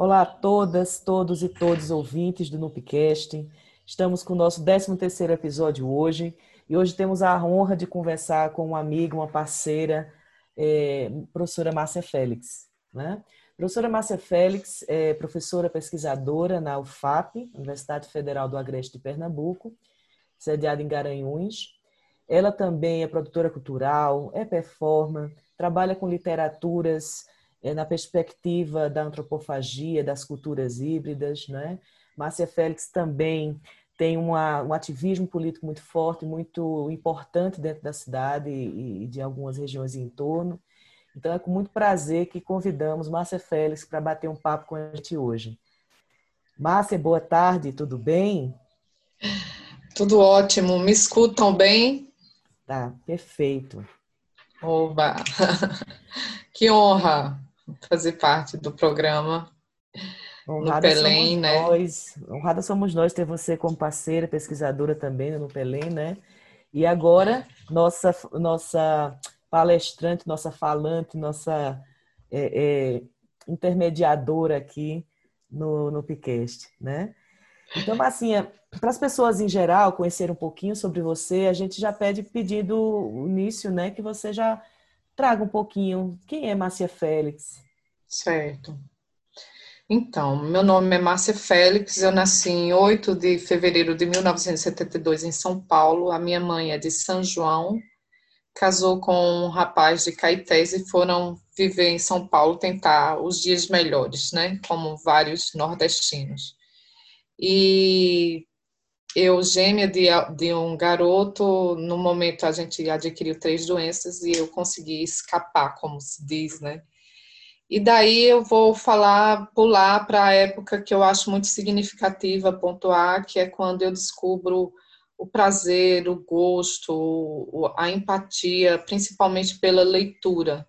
Olá a todas, todos e todos ouvintes do Nupcast. Estamos com o nosso 13º episódio hoje e hoje temos a honra de conversar com uma amiga, uma parceira, é, professora Márcia Félix. Né? Professora Márcia Félix é professora pesquisadora na UFAP, Universidade Federal do Agreste de Pernambuco, sediada em Garanhuns. Ela também é produtora cultural, é performer, trabalha com literaturas é, na perspectiva da antropofagia, das culturas híbridas. Né? Márcia Félix também tem uma, um ativismo político muito forte, muito importante dentro da cidade e, e de algumas regiões em torno. Então é com muito prazer que convidamos Márcia Félix para bater um papo com a gente hoje. Márcia, boa tarde, tudo bem? Tudo ótimo. Me escutam bem? Tá, perfeito. Oba! Que honra fazer parte do programa Honrada no Pelém, né? Nós, honrada somos nós ter você como parceira, pesquisadora também no Pelém, né? E agora, nossa, nossa palestrante, nossa falante, nossa é, é, intermediadora aqui no, no Picast, né? Então, Massinha, para as pessoas em geral conhecerem um pouquinho sobre você, a gente já pede pedido início, né? Que você já traga um pouquinho quem é Márcia Félix. Certo. Então, meu nome é Márcia Félix, eu nasci em 8 de fevereiro de 1972 em São Paulo. A minha mãe é de São João, casou com um rapaz de Caetés e foram viver em São Paulo, tentar os dias melhores, né? Como vários nordestinos. E eu, gêmea de, de um garoto, no momento a gente adquiriu três doenças e eu consegui escapar, como se diz, né? E daí eu vou falar, pular para a época que eu acho muito significativa pontuar, que é quando eu descubro o prazer, o gosto, a empatia, principalmente pela leitura.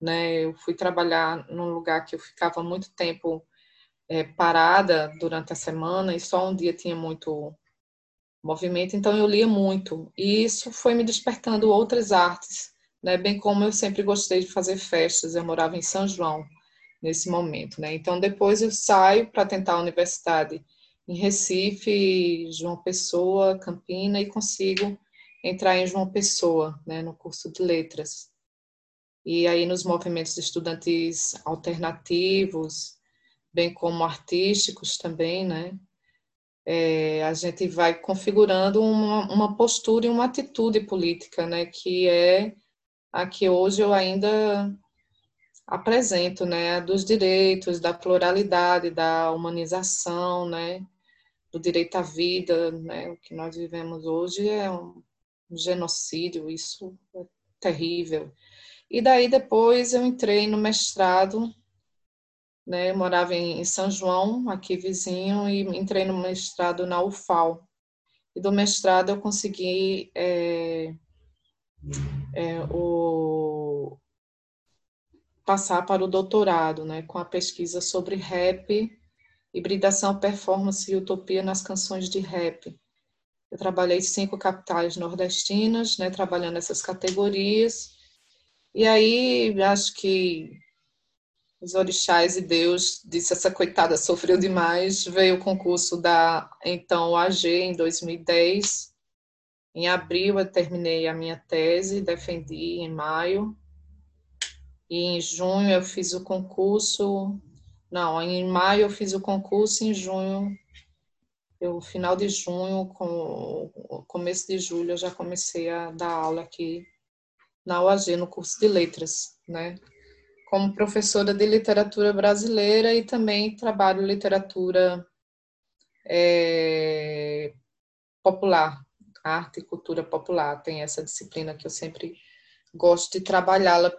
Né? Eu fui trabalhar num lugar que eu ficava muito tempo é, parada durante a semana e só um dia tinha muito movimento, então eu lia muito. E isso foi me despertando outras artes né? Bem como eu sempre gostei de fazer festas, eu morava em São João nesse momento, né? Então depois eu saio para tentar a universidade em Recife, João Pessoa, Campina e consigo entrar em João Pessoa, né, no curso de letras. E aí nos movimentos estudantis alternativos, bem como artísticos também, né? É, a gente vai configurando uma, uma postura e uma atitude política, né, que é a que hoje eu ainda apresento, né, dos direitos, da pluralidade, da humanização, né, do direito à vida, né, o que nós vivemos hoje é um genocídio, isso é terrível. E daí depois eu entrei no mestrado, né, morava em São João, aqui vizinho, e entrei no mestrado na UFAL. E do mestrado eu consegui é, é, o, passar para o doutorado, né, com a pesquisa sobre rap, hibridação, performance e utopia nas canções de rap. Eu trabalhei cinco capitais nordestinas, né, trabalhando essas categorias. E aí, acho que os orixás e Deus disse essa coitada sofreu demais. Veio o concurso da então AG em 2010 em abril eu terminei a minha tese, defendi em maio. E em junho eu fiz o concurso. Não, em maio eu fiz o concurso, em junho, eu final de junho, com começo de julho eu já comecei a dar aula aqui na UAG, no curso de letras, né? Como professora de literatura brasileira e também trabalho literatura é, popular, arte e cultura popular. Tem essa disciplina que eu sempre gosto de trabalhá-la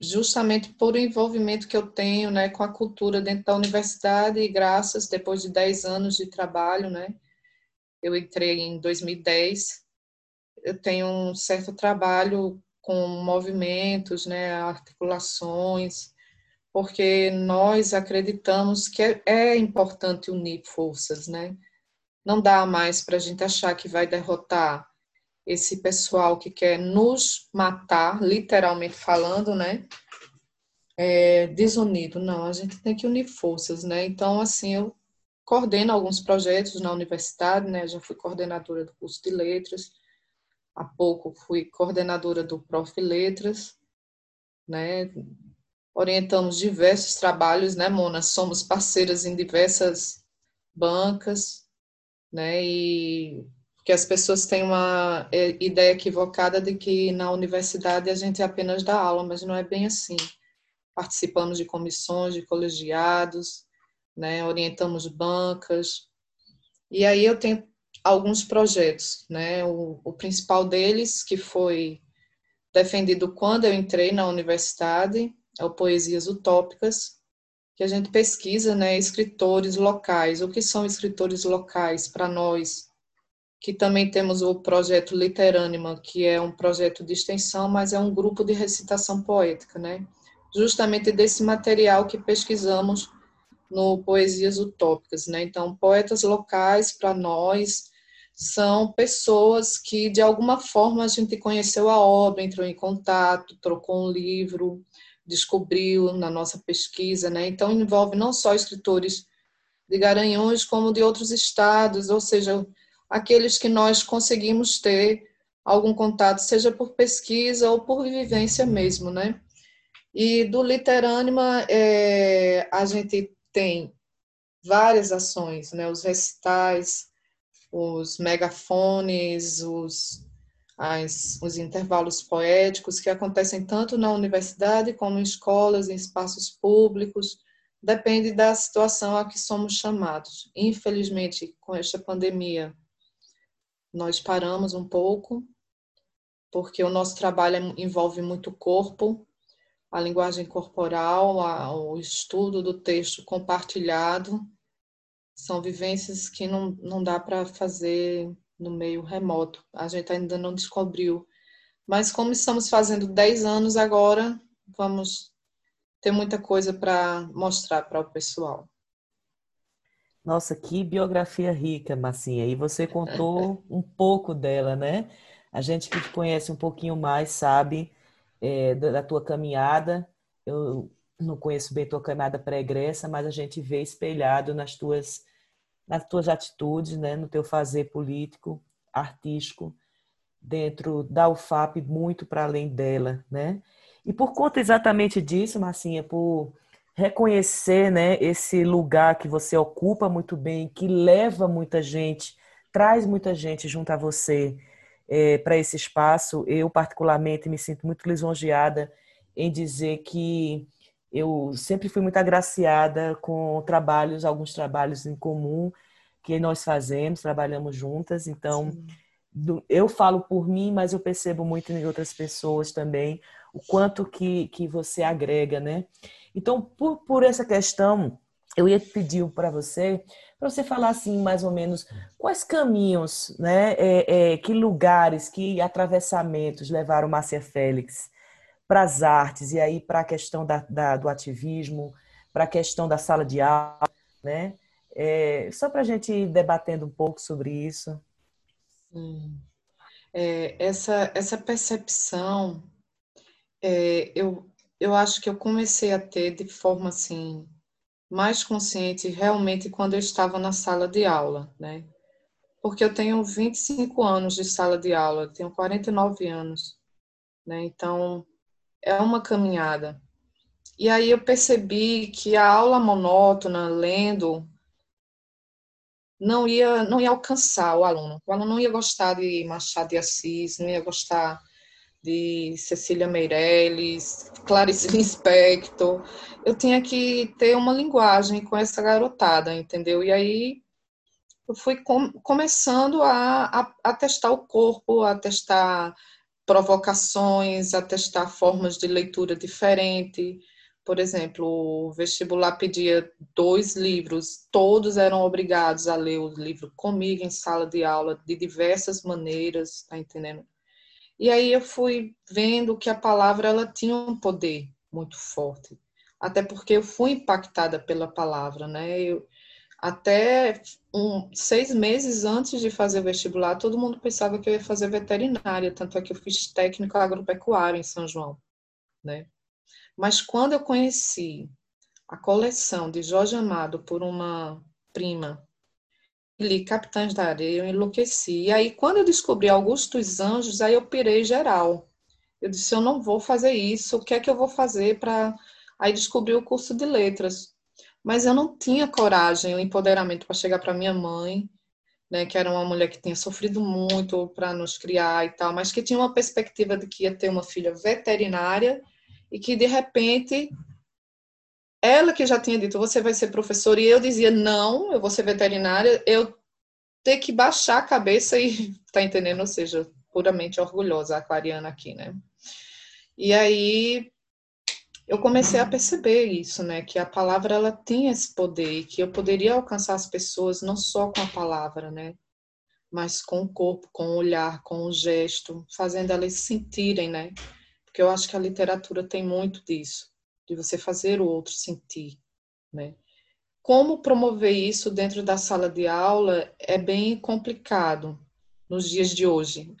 justamente por o envolvimento que eu tenho né, com a cultura dentro da universidade e graças, depois de 10 anos de trabalho, né, eu entrei em 2010, eu tenho um certo trabalho com movimentos, né, articulações, porque nós acreditamos que é, é importante unir forças, né, não dá mais para a gente achar que vai derrotar esse pessoal que quer nos matar, literalmente falando, né? é, desunido, não, a gente tem que unir forças, né? Então, assim, eu coordeno alguns projetos na universidade, né? Já fui coordenadora do curso de letras, há pouco fui coordenadora do Prof. Letras, né? Orientamos diversos trabalhos, né, Mona? Somos parceiras em diversas bancas, né? E que as pessoas têm uma é, ideia equivocada de que na universidade a gente apenas dá aula, mas não é bem assim. Participamos de comissões, de colegiados, né? Orientamos bancas. E aí eu tenho alguns projetos, né? O, o principal deles, que foi defendido quando eu entrei na universidade, é o Poesias Utópicas, que a gente pesquisa, né, escritores locais. O que são escritores locais para nós? Que também temos o projeto Literânima, que é um projeto de extensão, mas é um grupo de recitação poética, né? Justamente desse material que pesquisamos no Poesias Utópicas, né? Então, poetas locais para nós são pessoas que de alguma forma a gente conheceu a obra, entrou em contato, trocou um livro, descobriu na nossa pesquisa, né? Então envolve não só escritores de Garanhuns como de outros estados, ou seja, aqueles que nós conseguimos ter algum contato, seja por pesquisa ou por vivência mesmo, né? E do Literânima é, a gente tem várias ações, né? Os recitais, os megafones, os, as, os intervalos poéticos que acontecem tanto na universidade como em escolas, em espaços públicos, depende da situação a que somos chamados. Infelizmente, com esta pandemia, nós paramos um pouco, porque o nosso trabalho envolve muito corpo, a linguagem corporal, a, o estudo do texto compartilhado, são vivências que não, não dá para fazer no meio remoto. A gente ainda não descobriu. Mas como estamos fazendo 10 anos agora, vamos ter muita coisa para mostrar para o pessoal. Nossa, que biografia rica, Massinha. E você contou um pouco dela, né? A gente que te conhece um pouquinho mais sabe é, da tua caminhada. Eu não conheço bem tua caminhada pregressa, mas a gente vê espelhado nas tuas nas tuas atitudes, né, no teu fazer político, artístico, dentro da UFAP, muito para além dela, né? E por conta exatamente disso, Marcinha, por reconhecer, né, esse lugar que você ocupa muito bem, que leva muita gente, traz muita gente junto a você é, para esse espaço, eu particularmente me sinto muito lisonjeada em dizer que eu sempre fui muito agraciada com trabalhos, alguns trabalhos em comum que nós fazemos, trabalhamos juntas. Então, do, eu falo por mim, mas eu percebo muito em outras pessoas também o quanto que, que você agrega, né? Então, por, por essa questão, eu ia pedir para você, para você falar assim, mais ou menos, quais caminhos, né, é, é, que lugares, que atravessamentos levaram Márcia Félix para as artes e aí para a questão da, da, do ativismo, para a questão da sala de aula, né? É, só para a gente ir debatendo um pouco sobre isso. Sim. É, essa, essa percepção, é, eu, eu acho que eu comecei a ter de forma assim mais consciente realmente quando eu estava na sala de aula, né? Porque eu tenho 25 anos de sala de aula, tenho 49 anos, né? Então, é uma caminhada. E aí eu percebi que a aula monótona, lendo, não ia, não ia alcançar o aluno. O aluno não ia gostar de Machado de Assis, não ia gostar de Cecília Meirelles, Clarice Lispector. Eu tinha que ter uma linguagem com essa garotada, entendeu? E aí eu fui com, começando a, a, a testar o corpo, a testar provocações, a testar formas de leitura diferente. Por exemplo, o vestibular pedia dois livros, todos eram obrigados a ler o livro comigo em sala de aula, de diversas maneiras, tá entendendo? E aí eu fui vendo que a palavra ela tinha um poder muito forte, até porque eu fui impactada pela palavra, né? Eu, até um, seis meses antes de fazer o vestibular, todo mundo pensava que eu ia fazer veterinária, tanto é que eu fiz técnico agropecuário em São João, né? Mas quando eu conheci a coleção de Jorge Amado por uma prima, li Capitães da Areia, eu enlouqueci. E aí, quando eu descobri Augusto dos Anjos, aí eu pirei geral. Eu disse, eu não vou fazer isso, o que é que eu vou fazer para... Aí descobri o curso de letras. Mas eu não tinha coragem, o empoderamento para chegar para minha mãe, né, que era uma mulher que tinha sofrido muito para nos criar e tal, mas que tinha uma perspectiva de que ia ter uma filha veterinária e que de repente ela que já tinha dito você vai ser professora e eu dizia não, eu vou ser veterinária, eu ter que baixar a cabeça e tá entendendo, ou seja, puramente orgulhosa a aquariana aqui, né? E aí eu comecei a perceber isso, né, que a palavra ela tem esse poder, que eu poderia alcançar as pessoas não só com a palavra, né, mas com o corpo, com o olhar, com o gesto, fazendo elas sentirem, né? Porque eu acho que a literatura tem muito disso, de você fazer o outro sentir, né? Como promover isso dentro da sala de aula é bem complicado nos dias de hoje.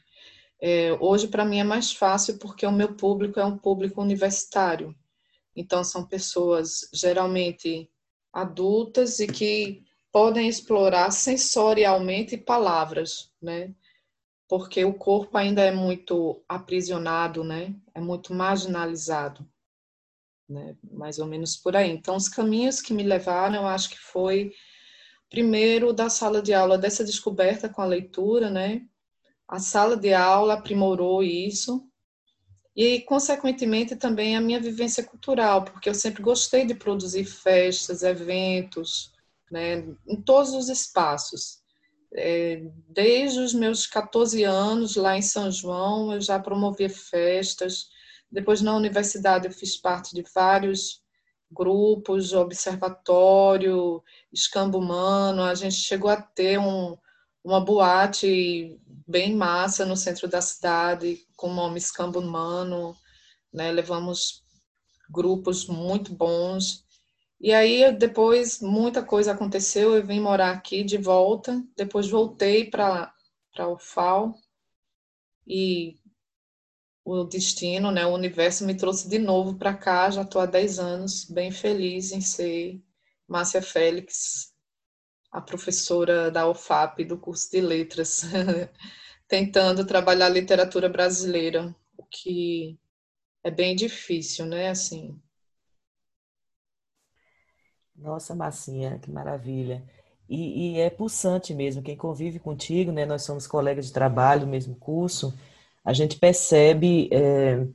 É, hoje, para mim, é mais fácil porque o meu público é um público universitário. Então, são pessoas geralmente adultas e que podem explorar sensorialmente palavras, né? Porque o corpo ainda é muito aprisionado, né? É muito marginalizado, né? Mais ou menos por aí. Então, os caminhos que me levaram, eu acho que foi primeiro da sala de aula dessa descoberta com a leitura, né? A sala de aula aprimorou isso, e, consequentemente, também a minha vivência cultural, porque eu sempre gostei de produzir festas, eventos, né, em todos os espaços. É, desde os meus 14 anos, lá em São João, eu já promovia festas. Depois, na universidade, eu fiz parte de vários grupos, observatório, escambo humano. A gente chegou a ter um, uma boate bem massa no centro da cidade, com o nome Escambo Humano, né? Levamos grupos muito bons. E aí, depois, muita coisa aconteceu, eu vim morar aqui de volta, depois voltei para o FAO, e o destino, né, o universo me trouxe de novo para cá, já estou há 10 anos, bem feliz em ser Márcia Félix, a professora da UFAP do curso de letras, tentando trabalhar literatura brasileira, o que é bem difícil, né? Assim. Nossa, Massinha, que maravilha. E, e, é pulsante mesmo, quem convive contigo, né? Nós somos colegas de trabalho, mesmo curso, a gente percebe é,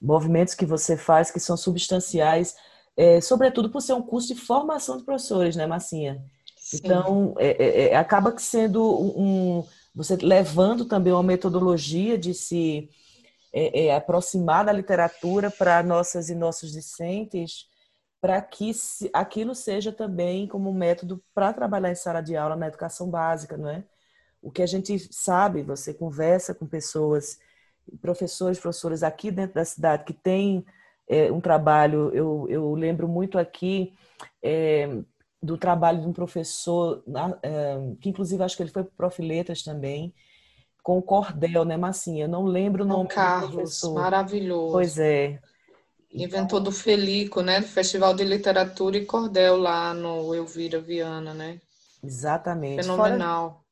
movimentos que você faz que são substanciais, é, sobretudo por ser um curso de formação de professores, né, Massinha? Então, é, é, é, acaba sendo um, você levando também uma metodologia de se é, aproximar da literatura para nossas e nossos discentes, para que aquilo seja também como método para trabalhar em sala de aula na educação básica, não é? O que a gente sabe, você conversa com pessoas, professores, professoras aqui dentro da cidade que têm é, um trabalho, eu, eu lembro muito aqui é, do trabalho de um professor, eh, que inclusive acho que ele foi prof. Letras também, com o Cordel, né, Massinha? não lembro o nome Carlos, do professor. maravilhoso. Pois é. Inventor do Felico, né, do Festival de Literatura e Cordel lá no Elvira Viana, né? Exatamente. Fenomenal. Fora...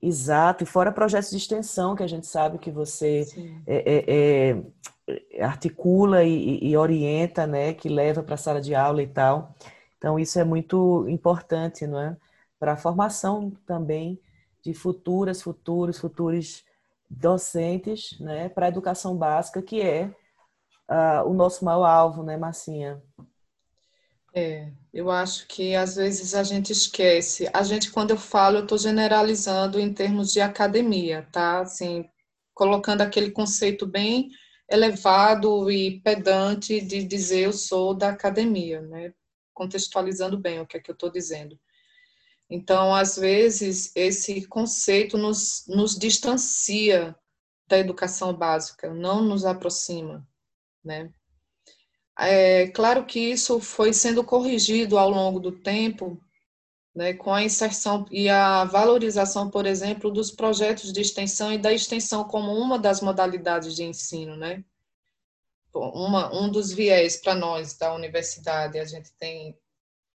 Exato, e fora projetos de extensão que a gente sabe que você é, é, é, articula e, e, orienta, né, que leva para a sala de aula e tal. Então, isso é muito importante, não é? Para a formação também de futuras, futuros, futuros docentes, né? Para a educação básica, que é uh, o nosso maior alvo, né, Marcinha? É, eu acho que às vezes a gente esquece. A gente, quando eu falo, eu estou generalizando em termos de academia, tá? Assim, colocando aquele conceito bem elevado e pedante de dizer eu sou da academia, né? contextualizando bem o que é que eu estou dizendo. Então, às vezes, esse conceito nos, nos distancia da educação básica, não nos aproxima, né? É claro que isso foi sendo corrigido ao longo do tempo, né, com a inserção e a valorização, por exemplo, dos projetos de extensão e da extensão como uma das modalidades de ensino, né? uma, um dos viés para nós da universidade, a gente tem,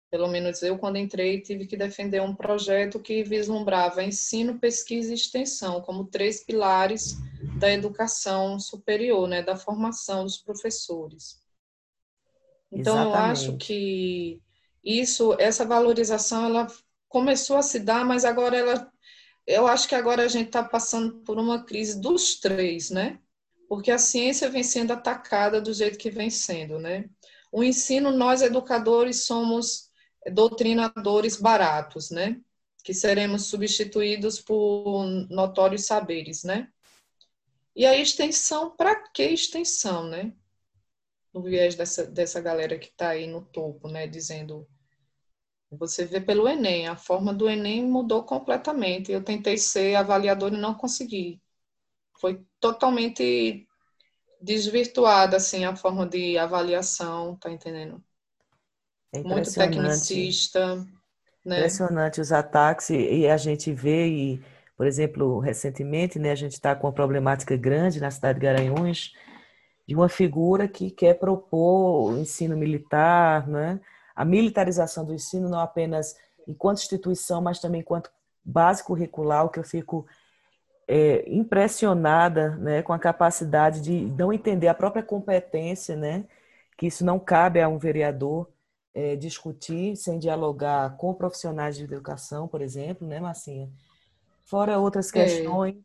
pelo menos eu, quando entrei, tive que defender um projeto que vislumbrava ensino, pesquisa e extensão como três pilares da educação superior, né, da formação dos professores. Então, Exatamente. eu acho que isso, essa valorização, ela começou a se dar, mas agora ela, eu acho que agora a gente está passando por uma crise dos três, né? Porque a ciência vem sendo atacada do jeito que vem sendo, né? O ensino, nós educadores somos doutrinadores baratos, né? Que seremos substituídos por notórios saberes, né? E a extensão, para que extensão, né? No viés dessa, dessa galera que está aí no topo, né? Dizendo você vê pelo Enem, a forma do Enem mudou completamente. Eu tentei ser avaliador e não consegui. Foi totalmente desvirtuada assim a forma de avaliação, tá entendendo? É Muito tecnicista, né? Impressionante os ataques e a gente vê e, por exemplo, recentemente, né, a gente está com uma problemática grande na cidade de Garanhuns de uma figura que quer propor o ensino militar, né? a militarização do ensino, não apenas enquanto instituição, mas também enquanto base curricular, o que eu fico é, impressionada né, com a capacidade de não entender a própria competência, né, que isso não cabe a um vereador é, discutir sem dialogar com profissionais de educação, por exemplo, né, Massinha? Fora outras é. questões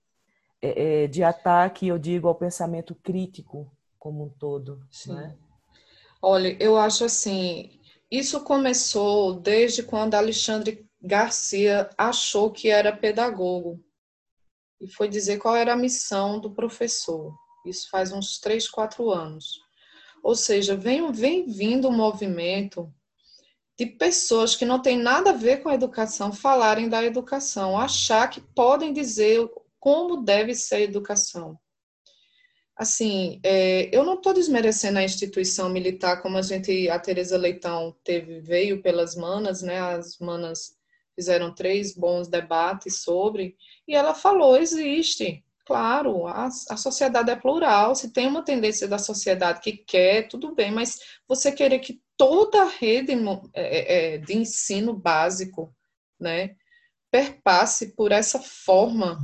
é. de ataque, eu digo, ao pensamento crítico como um todo. Sim. Né? Olha, eu acho assim, isso começou desde quando Alexandre Garcia achou que era pedagogo e foi dizer qual era a missão do professor. Isso faz uns três, quatro anos. Ou seja, vem, vem vindo um movimento de pessoas que não têm nada a ver com a educação falarem da educação, achar que podem dizer como deve ser a educação assim, é, eu não estou desmerecendo a instituição militar como a gente, a Teresa Leitão teve, veio pelas manas, né? As manas fizeram três bons debates sobre, e ela falou, existe, claro, a, a sociedade é plural, se tem uma tendência da sociedade que quer, tudo bem, mas você querer que toda a rede é, é, de ensino básico, né, perpasse por essa forma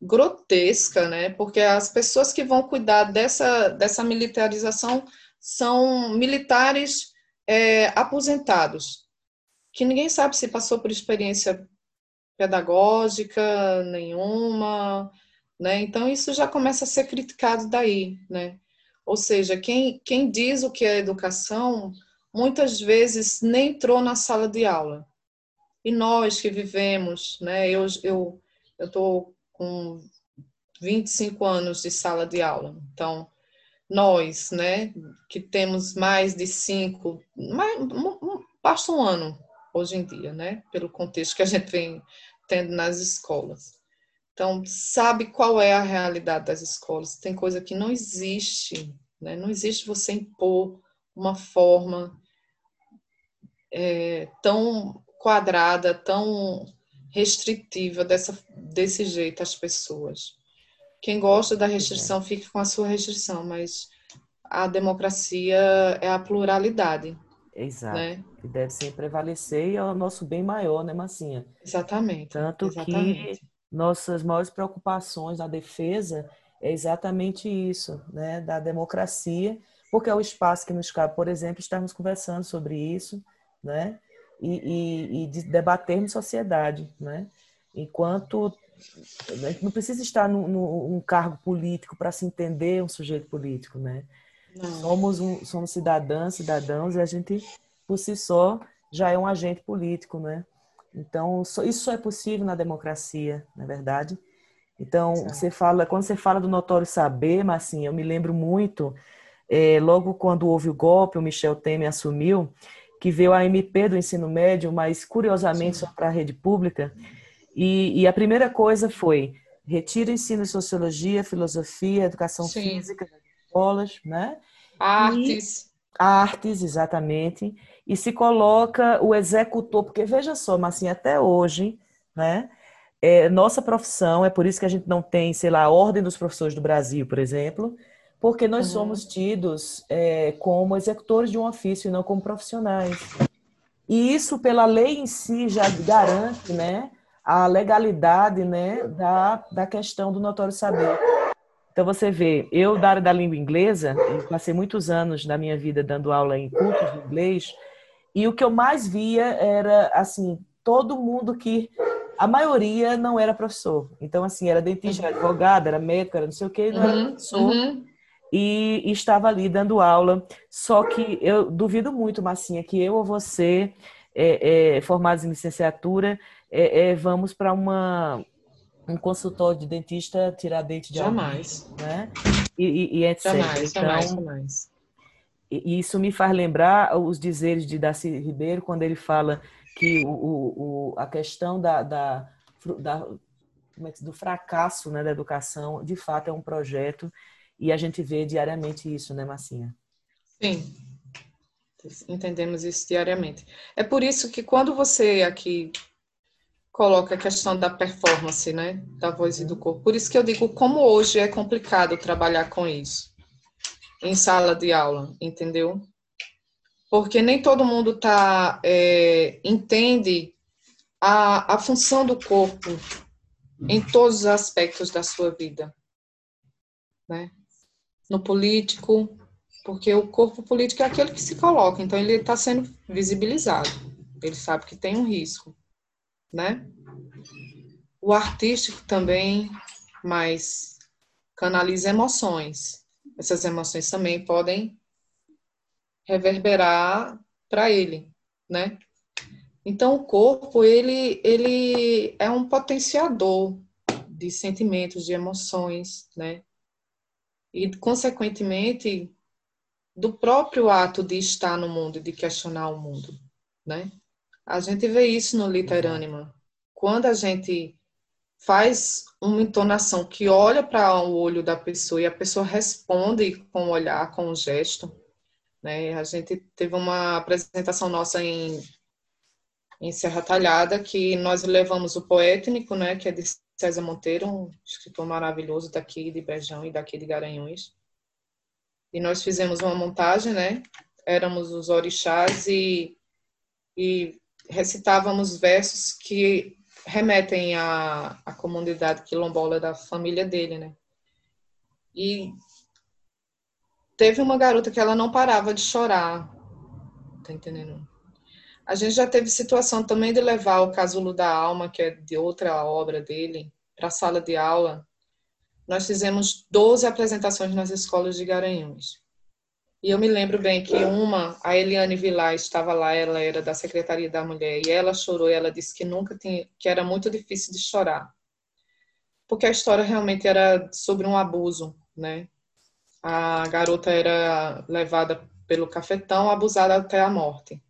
grotesca, né? Porque as pessoas que vão cuidar dessa, dessa militarização são militares é, aposentados, que ninguém sabe se passou por experiência pedagógica nenhuma, né? Então isso já começa a ser criticado daí, né? Ou seja, quem, quem diz o que é educação muitas vezes nem entrou na sala de aula. E nós que vivemos, né? Eu eu eu estou com 25 anos de sala de aula. Então, nós, né, que temos mais de cinco, mais, basta um ano hoje em dia, né, pelo contexto que a gente vem tendo nas escolas. Então, sabe qual é a realidade das escolas? Tem coisa que não existe, né? Não existe você impor uma forma é, tão quadrada, tão restritiva dessa, desse jeito às pessoas. Quem gosta da restrição fique com a sua restrição, mas a democracia é a pluralidade. Exato. Né? Que deve sempre prevalecer e é o nosso bem maior, né, Massinha? Exatamente. Tanto exatamente. que nossas maiores preocupações na defesa é exatamente isso, né, da democracia, porque é o espaço que nos cabe, por exemplo, estarmos conversando sobre isso, né? E, e, e de debater em sociedade, né? Enquanto a gente não precisa estar num, num cargo político para se entender um sujeito político, né? Não. Somos um, somos cidadãs, cidadãos e a gente por si só já é um agente político, né? Então isso só é possível na democracia, na é verdade. Então Exato. você fala quando você fala do notório saber, mas assim eu me lembro muito é, logo quando houve o golpe, o Michel Temer assumiu que veio a MP do ensino médio, mas curiosamente Sim. só para a rede pública. E, e, a primeira coisa foi retira o ensino de sociologia, filosofia, educação Sim. física escolas, né? Artes. E, artes, exatamente. E se coloca o executor, porque veja só, mas assim, até hoje, né? É, nossa profissão, é por isso que a gente não tem, sei lá, a ordem dos professores do Brasil, por exemplo, porque nós uhum. somos tidos é, como executores de um ofício e não como profissionais. E isso, pela lei em si, já garante né, a legalidade né, da, da questão do notório saber. Então, você vê, eu, da área da língua inglesa, passei muitos anos da minha vida dando aula em cursos de inglês, e o que eu mais via era, assim, todo mundo que a maioria não era professor. Então, assim, era dentista, era advogado, era médico, era não sei o quê, não uhum, era professor. Uhum. E, estava ali dando aula. Só que eu duvido muito, Massinha, que eu ou você, é, é, formados em licenciatura, é, é vamos para uma um consultório de dentista tirar dente de Jamais. Alguém, né? E, e, e etc. Jamais, então, jamais, jamais. E isso me faz lembrar os dizeres de Darcy Ribeiro, quando ele fala que o, o, a questão da, da, da é do fracasso né, da educação, de fato, é um projeto e a gente vê diariamente isso, né, Massinha? Sim, entendemos isso diariamente. É por isso que quando você aqui coloca a questão da performance, né, da voz e do corpo, por isso que eu digo como hoje é complicado trabalhar com isso em sala de aula, entendeu? porque nem todo mundo tá, é, entende a, a função do corpo em todos os aspectos da sua vida. Né? No político, porque o corpo político é aquele que se coloca, então ele está sendo visibilizado, ele sabe que tem um risco. Né? O artístico também, mas canaliza emoções. Essas emoções também podem reverberar para ele, né? Então o corpo ele ele é um potenciador de sentimentos, de emoções, né? E consequentemente do próprio ato de estar no mundo, de questionar o mundo, né? A gente vê isso no literânima. Quando a gente faz uma entonação que olha para o olho da pessoa e a pessoa responde com o olhar, com o gesto, né? A gente teve uma apresentação nossa em, em Serra Talhada, que nós levamos o Poétnico, né, que é de César Monteiro, um escritor maravilhoso daqui de Brejão e daqui de Garanhuns. E nós fizemos uma montagem, né? Éramos os orixás e, e recitávamos versos que remetem à, à comunidade quilombola da família dele, né? E Teve uma garota que ela não parava de chorar. Tá entendendo? A gente já teve situação também de levar o Casulo da Alma, que é de outra obra dele, para a sala de aula. Nós fizemos 12 apresentações nas escolas de Garanhuns. E eu me lembro bem que uma, a Eliane Vilar estava lá, ela era da Secretaria da Mulher, e ela chorou, e ela disse que nunca tinha, que era muito difícil de chorar. Porque a história realmente era sobre um abuso, né? a garota era levada pelo cafetão, abusada até a morte.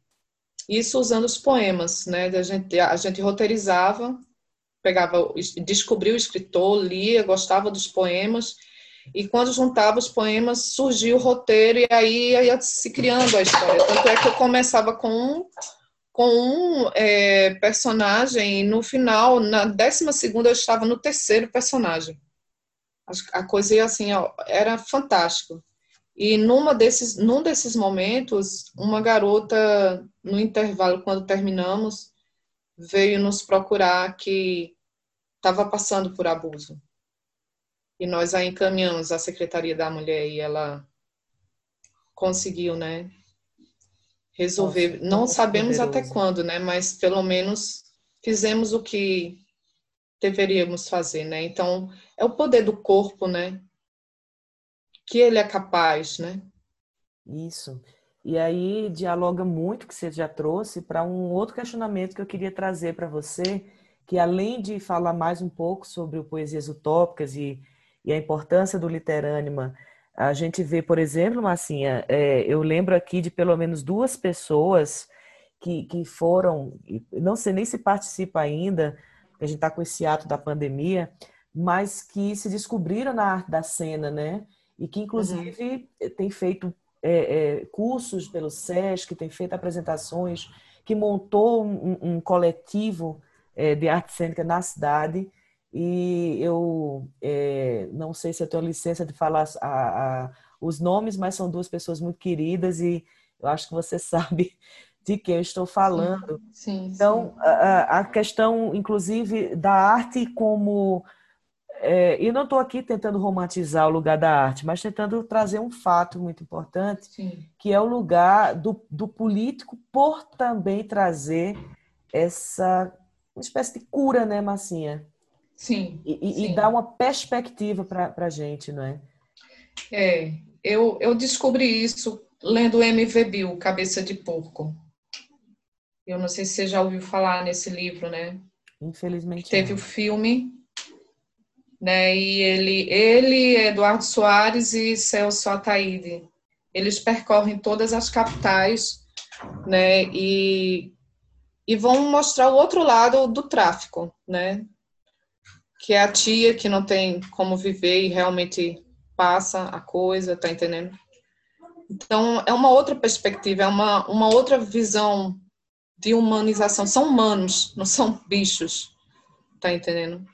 Isso usando os poemas, né? A gente, a gente roteirizava, pegava, descobria o escritor, lia, gostava dos poemas, e quando juntava os poemas, surgia o roteiro, e aí ia se criando a história. Tanto é que eu começava com um, com um é, personagem, e no final, na décima segunda, eu estava no terceiro personagem a coisa ia assim, ó, era fantástico. E numa desses, num desses momentos, uma garota, no intervalo, quando terminamos, veio nos procurar que estava passando por abuso. E nós a encaminhamos à Secretaria da Mulher e ela conseguiu, né, resolver. Nossa, Não sabemos poderoso. até quando, né, mas pelo menos fizemos o que deveríamos fazer, né? Então, é o poder do corpo, né? Que ele é capaz, né? Isso. E aí dialoga muito que você já trouxe para um outro questionamento que eu queria trazer para você, que além de falar mais um pouco sobre o poesias utópicas e, e a importância do literânima, a gente vê, por exemplo, Massinha, é, eu lembro aqui de pelo menos duas pessoas que, que foram, não sei nem se participa ainda, a gente está com esse ato da pandemia, mas que se descobriram na arte da cena, né? E que, inclusive, uhum. tem feito é, é, cursos pelo SESC, tem feito apresentações, que montou um, um coletivo é, de arte cênica na cidade e eu não sei se eu tenho licença de falar a, a, os nomes, mas são duas pessoas muito queridas e eu acho que você sabe de quem eu estou falando. Sim, então, sim. A, a, questão, inclusive, da arte como. É, e não estou aqui tentando romantizar o lugar da arte, mas tentando trazer um fato muito importante, sim. que é o lugar do, do político por também trazer essa uma espécie de cura, né, Massinha? Sim. E, sim. e dar uma perspectiva para a gente, não é? É, eu, eu descobri isso lendo o MV Bill, Cabeça de Porco. Eu não sei se você já ouviu falar nesse livro, né? Infelizmente. Teve não. o filme, né? E ele, ele, Eduardo Soares e Celso Ataíde, eles percorrem todas as capitais, né? E, e vão mostrar o outro lado do tráfico, né? Que é a tia que não tem como viver e realmente passa a coisa, tá entendendo? Então, é uma outra perspectiva, é uma, uma outra visão de humanização. São humanos, não são bichos. Tá entendendo?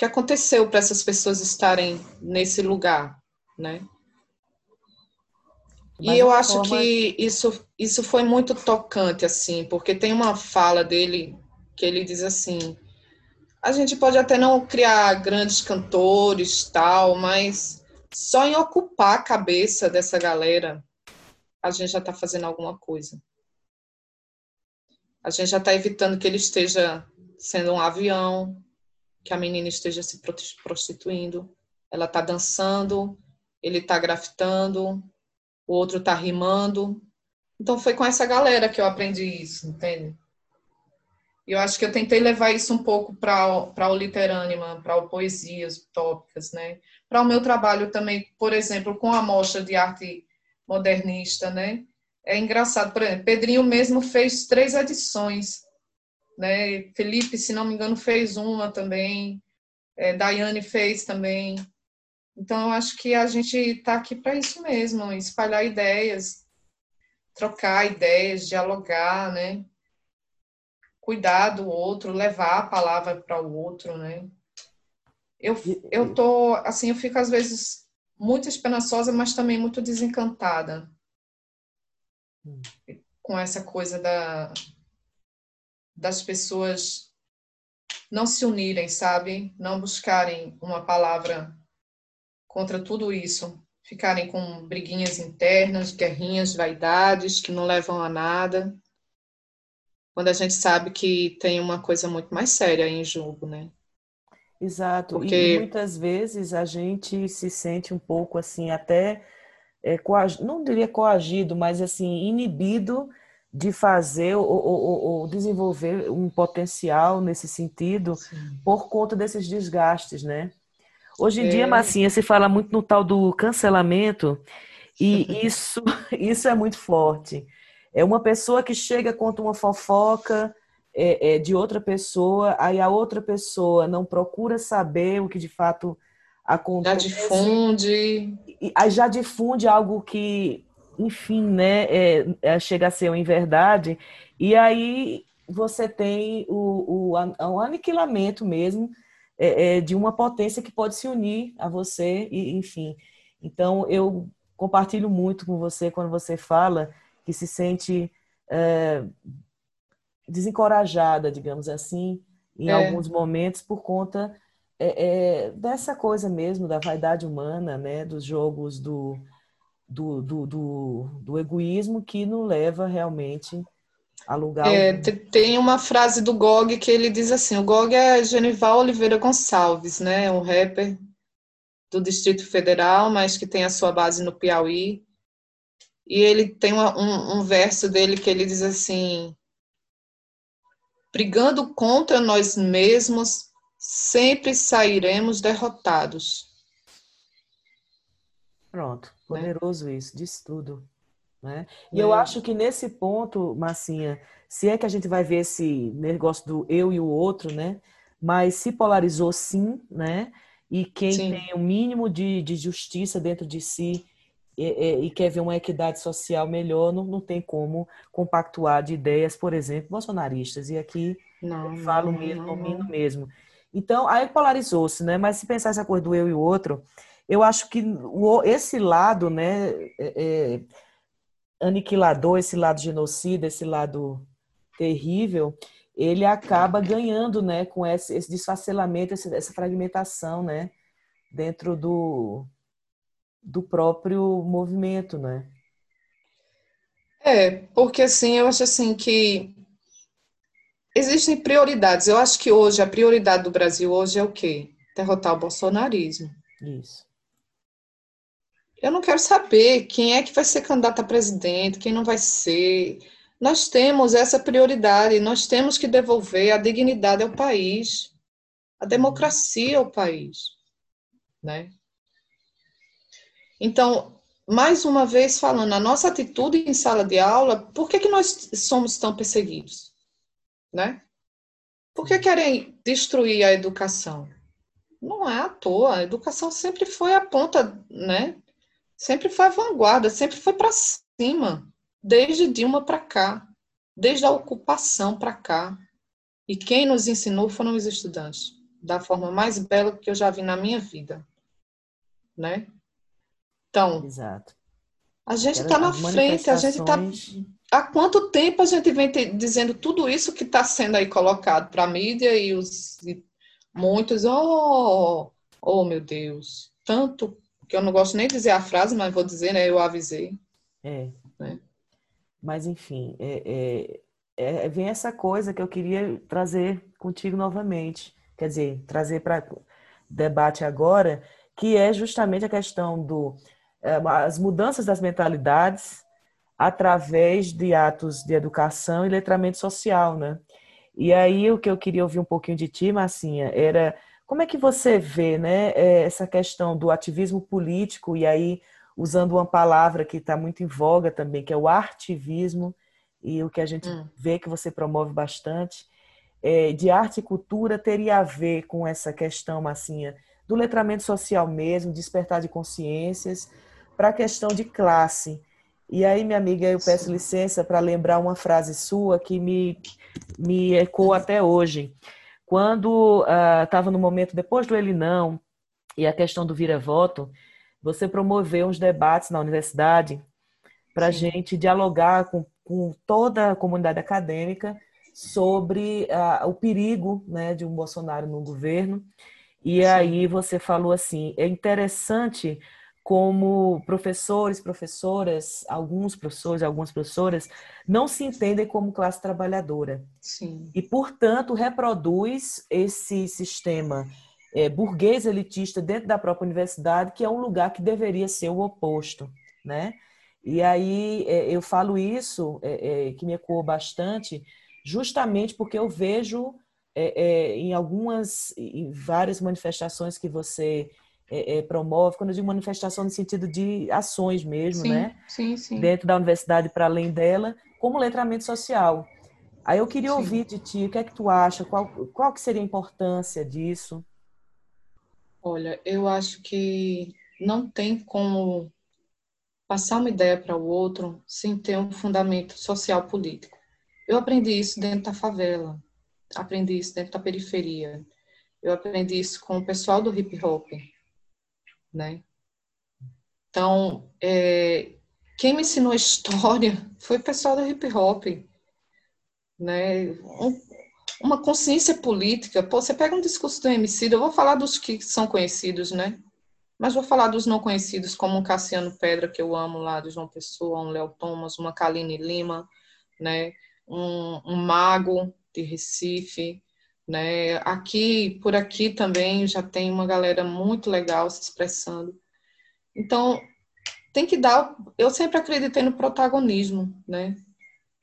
O que aconteceu para essas pessoas estarem nesse lugar, né? e eu acho forma... que isso, isso foi muito tocante, assim, porque tem uma fala dele que ele diz assim: a gente pode até não criar grandes cantores, tal, mas só em ocupar a cabeça dessa galera, a gente já está fazendo alguma coisa. A gente já está evitando que ele esteja sendo um avião, que a menina esteja se prostituindo. Ela está dançando, ele está grafitando, o outro está rimando. Então foi com essa galera que eu aprendi isso, entende? E eu acho que eu tentei levar isso um pouco para o literânima, para o poesias utópicas, né? Para o meu trabalho também, por exemplo, com a mostra de arte modernista, né? É engraçado, por exemplo, Pedrinho mesmo fez três edições, né? Felipe, se não me engano, fez uma também, é, Daiane fez também. Então, eu acho que a gente está aqui para isso mesmo, espalhar ideias, trocar ideias, dialogar, né? Cuidar do outro, levar a palavra para o outro, né? Eu, eu tô, assim, eu fico às vezes muito esperançosa, mas também muito desencantada hum. com essa coisa da, das pessoas não se unirem, sabe? Não buscarem uma palavra contra tudo isso, ficarem com briguinhas internas, guerrinhas, vaidades que não levam a nada. Quando a gente sabe que tem uma coisa muito mais séria em jogo, né? Exato. Porque... E, muitas vezes a gente se sente um pouco assim, até, é, coag... não diria coagido, mas assim, inibido de fazer ou, ou, ou desenvolver um potencial nesse sentido Sim. por conta desses desgastes, né? Hoje em é. dia, Massinha, se fala muito no tal do cancelamento e isso, isso é muito forte. É uma pessoa que chega, conta uma fofoca, é, é, de outra pessoa, aí a outra pessoa não procura saber o que de fato acontece. Já difunde. E, aí já difunde algo que, enfim, né, é, é, chega a ser uma verdade, e aí você tem o, o, o aniquilamento mesmo é, é, de uma potência que pode se unir a você, e, enfim. Então, eu compartilho muito com você quando você fala que se sente é, desencorajada, digamos assim, em é. alguns momentos por conta dessa coisa mesmo da vaidade humana, né, dos jogos do, do, do, do, do egoísmo que não leva realmente a lugar. É, tem uma frase do Gog que ele diz assim: o Gog é Genival Oliveira Gonçalves, né, um rapper do Distrito Federal, mas que tem a sua base no Piauí. E ele tem uma, um, um verso dele que ele diz assim: brigando contra nós mesmos, sempre sairemos derrotados. Pronto, né? poderoso né? isso, diz tudo. Né? E é. eu acho que nesse ponto, Massinha, se é que a gente vai ver esse negócio do eu e o outro, né? Mas se polarizou sim, né? E quem sim. tem o mínimo de, de justiça dentro de si e, e, quer ver uma equidade social melhor, não, não tem como compactuar de ideias, por exemplo, bolsonaristas. E aqui não, eu falo não, mesmo, não, mesmo. Então, aí polarizou-se, né? Mas se pensar essa coisa do eu e o outro, eu acho que esse lado, né, é, é, aniquilador, esse lado genocida, esse lado terrível, ele acaba ganhando, né, com esse, esse desfacelamento, essa fragmentação, né, dentro do, do próprio movimento, né? É, porque assim, eu acho assim que existem prioridades. Eu acho que hoje a prioridade do Brasil hoje é o quê? Derrotar o bolsonarismo. Isso. Eu não quero saber quem é que vai ser candidato a presidente, quem não vai ser. Nós temos essa prioridade, nós temos que devolver a dignidade ao país, a democracia ao país, né? Então, mais uma vez falando, a nossa atitude em sala de aula, por que, que nós somos tão perseguidos? Né? Por que querem destruir a educação? Não é à toa, a educação sempre foi a ponta, né? Sempre foi a vanguarda, sempre foi para cima, desde Dilma para cá, desde a ocupação para cá. E quem nos ensinou foram os estudantes, da forma mais bela que eu já vi na minha vida, né? Então, Exato. a gente está na frente, a gente está. Há quanto tempo a gente vem te, dizendo tudo isso que está sendo aí colocado para a mídia e os e muitos, oh, oh meu Deus, tanto que eu não gosto nem de dizer a frase, mas vou dizer, né? Eu avisei. É. Né? Mas enfim, é, é, é, vem essa coisa que eu queria trazer contigo novamente, quer dizer, trazer para debate agora, que é justamente a questão do é, as mudanças das mentalidades através de atos de educação e letramento social, né? E aí o que eu queria ouvir um pouquinho de ti, Marcinha, era como é que você vê, né, é, essa questão do ativismo político e aí usando uma palavra que está muito em voga também, que é o artivismo e o que a gente hum. vê que você promove bastante, é, de arte e cultura teria a ver com essa questão, Marcinha, do letramento social mesmo, despertar de consciências, para a questão de classe. E aí, minha amiga, eu peço Sim. licença para lembrar uma frase sua que me, me ecoa até hoje. Quando estava uh, no momento depois do ele não e a questão do vira-voto, você promoveu uns debates na universidade para a gente dialogar com, com, toda a comunidade acadêmica sobre uh, o perigo né, de um Bolsonaro no governo. E Sim. aí você falou assim: é interessante como professores, professoras, alguns professores, algumas professoras, não se entendem como classe trabalhadora. Sim. E, portanto, reproduz esse sistema é, burguês elitista dentro da própria universidade, que é um lugar que deveria ser o oposto, né? E aí é, eu falo isso, é, que me ecoou bastante, justamente porque eu vejo em algumas, em várias manifestações que você é, é, promove, quando eu digo manifestação no sentido de ações mesmo, sim, né? Sim, sim. Dentro da universidade para além dela, como letramento social. Aí eu queria sim. ouvir de ti, o que é que tu acha? Qual, qual que seria a importância disso? Olha, eu acho que não tem como passar uma ideia para o outro sem ter um fundamento social político. Eu aprendi isso dentro da favela, aprendi isso dentro da periferia, eu aprendi isso com o pessoal do hip hop, né? Então, é, quem me ensinou história foi o pessoal do hip hop, né? Um, uma consciência política. Pô, você pega um discurso do MC, eu vou falar dos que são conhecidos, né? Mas vou falar dos não conhecidos, como um Cassiano Pedra, que eu amo lá, de João Pessoa, um Léo Thomas, uma Kaline Lima, né? Um, um Mago de Recife, né? Aqui, por aqui também já tem uma galera muito legal se expressando. Então, tem que dar. Eu sempre acreditei no protagonismo, né?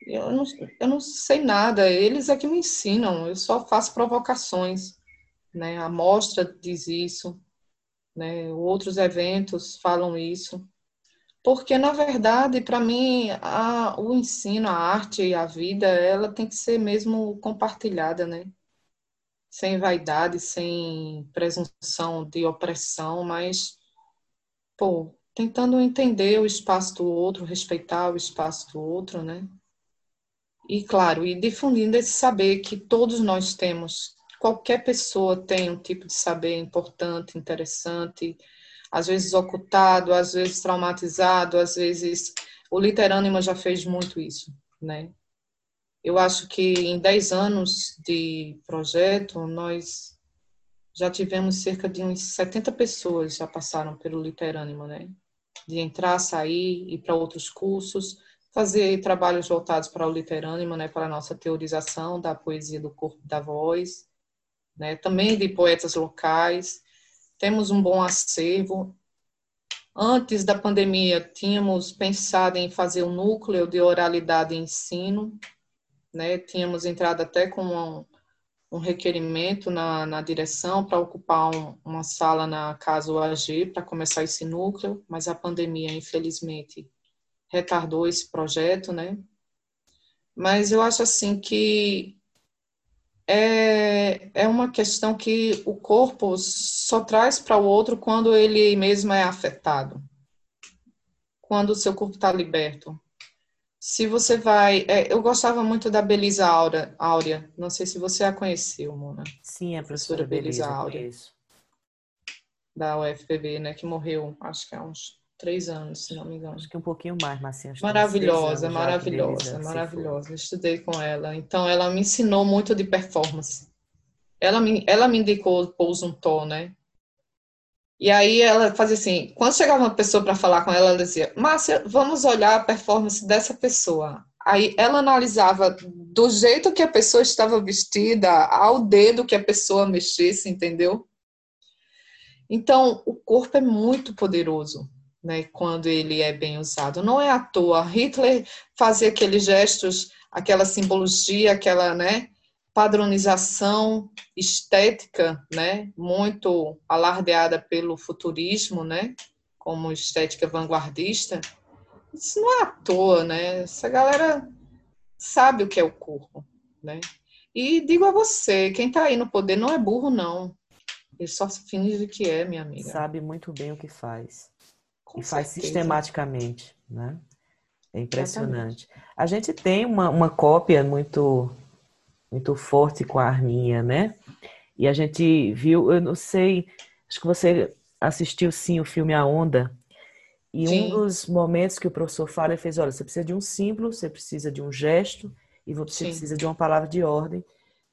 Eu não, eu não sei nada, eles é que me ensinam, eu só faço provocações, né? A mostra diz isso, né? Outros eventos falam isso. Porque, na verdade, para mim, a, o ensino, a arte e a vida, ela tem que ser mesmo compartilhada, né? Sem vaidade, sem presunção de opressão, mas, pô, tentando entender o espaço do outro, respeitar o espaço do outro, né? E, claro, e difundindo esse saber que todos nós temos qualquer pessoa tem um tipo de saber importante, interessante, às vezes ocultado, às vezes traumatizado, às vezes o literânima já fez muito isso, né? Eu acho que em 10 anos de projeto, nós já tivemos cerca de uns 70 pessoas já passaram pelo literânima, né? De entrar, sair, ir para outros cursos, fazer trabalhos voltados para o literânima, né? Para a nossa teorização da poesia do corpo da voz, né? Também de poetas locais. Temos um bom acervo. Antes da pandemia, tínhamos pensado em fazer o um núcleo de oralidade e ensino, né? Tínhamos entrado até com um, um requerimento na, na direção para ocupar um, uma sala na casa UAG para começar esse núcleo, mas a pandemia, infelizmente, retardou esse projeto, né? Mas eu acho assim que é, é uma questão que o corpo só traz para o outro quando ele mesmo é afetado, quando o seu corpo está liberto. Se você vai. É, eu gostava muito da Belisa Áurea, Áurea. Não sei se você a conheceu, Mona. Sim, a professora, professora Belisa, Belisa Áurea. Da UFPB, né? Que morreu, acho que há uns três anos, se não me engano. Acho que um pouquinho mais, Marcinha. Maravilhosa, maravilhosa, maravilhosa. Estudei com ela. Então, ela me ensinou muito de performance. Ela me, ela me indicou o Pose um Tom, né? E aí ela fazia assim, quando chegava uma pessoa para falar com ela, ela dizia, Márcia, vamos olhar a performance dessa pessoa. Aí ela analisava do jeito que a pessoa estava vestida, ao dedo que a pessoa mexesse, entendeu? Então, o corpo é muito poderoso, né, quando ele é bem usado. Não é à toa. Hitler fazia aqueles gestos, aquela simbologia, aquela, né, padronização estética, né, muito alardeada pelo futurismo, né, como estética vanguardista, isso não é à toa, né? Essa galera sabe o que é o corpo, né? E digo a você, quem está aí no poder não é burro, não. Ele só finge que é, minha amiga. Sabe muito bem o que faz. Com e certeza. faz sistematicamente, né? É impressionante. Exatamente. A gente tem uma, uma cópia muito muito forte com a Arminha, né? E a gente viu, eu não sei, acho que você assistiu sim o filme A Onda. E sim. um dos momentos que o professor fala, ele fez: olha, você precisa de um símbolo, você precisa de um gesto e você sim. precisa de uma palavra de ordem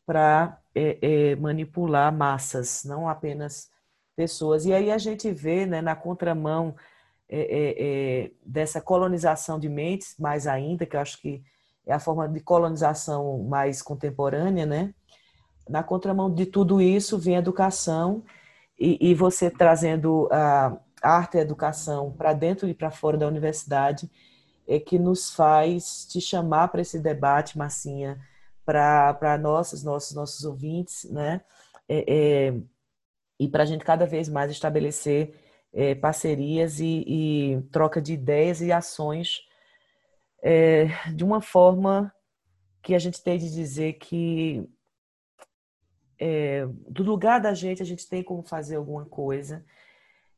para é, é, manipular massas, não apenas pessoas. E aí a gente vê, né, na contramão é, é, é dessa colonização de mentes, mais ainda, que eu acho que é a forma de colonização mais contemporânea, né? Na contramão de tudo isso vem a educação e, e você trazendo a arte e a educação para dentro e para fora da universidade é que nos faz te chamar para esse debate, Marcinha, para nossos, nossos, nossos ouvintes, né? É, é, e para a gente cada vez mais estabelecer é, parcerias e, e troca de ideias e ações é, de uma forma que a gente tem de dizer que é, do lugar da gente a gente tem como fazer alguma coisa,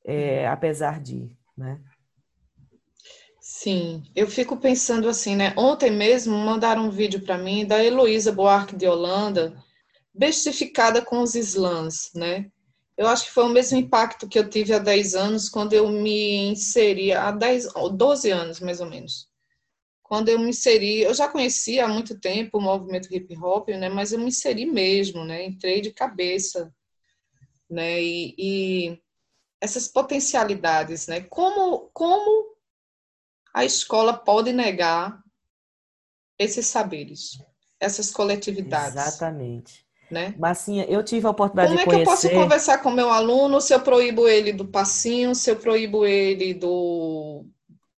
é, apesar de, né? Sim, eu fico pensando assim, né? Ontem mesmo mandaram um vídeo para mim da Heloísa Buarque de Holanda, bestificada com os slams, né? Eu acho que foi o mesmo impacto que eu tive há 10 anos, quando eu me inseri, há 10, 12 anos mais ou menos, quando eu me inseri, eu já conhecia há muito tempo o movimento hip hop, né, mas eu me inseri mesmo, né, entrei de cabeça, né, e, e essas potencialidades, né, como, como a escola pode negar esses saberes, essas coletividades. Exatamente. Né? Massinha, eu tive a oportunidade Como de conhecer... Como é que eu posso conversar com meu aluno se eu proíbo ele do passinho, se eu proíbo ele do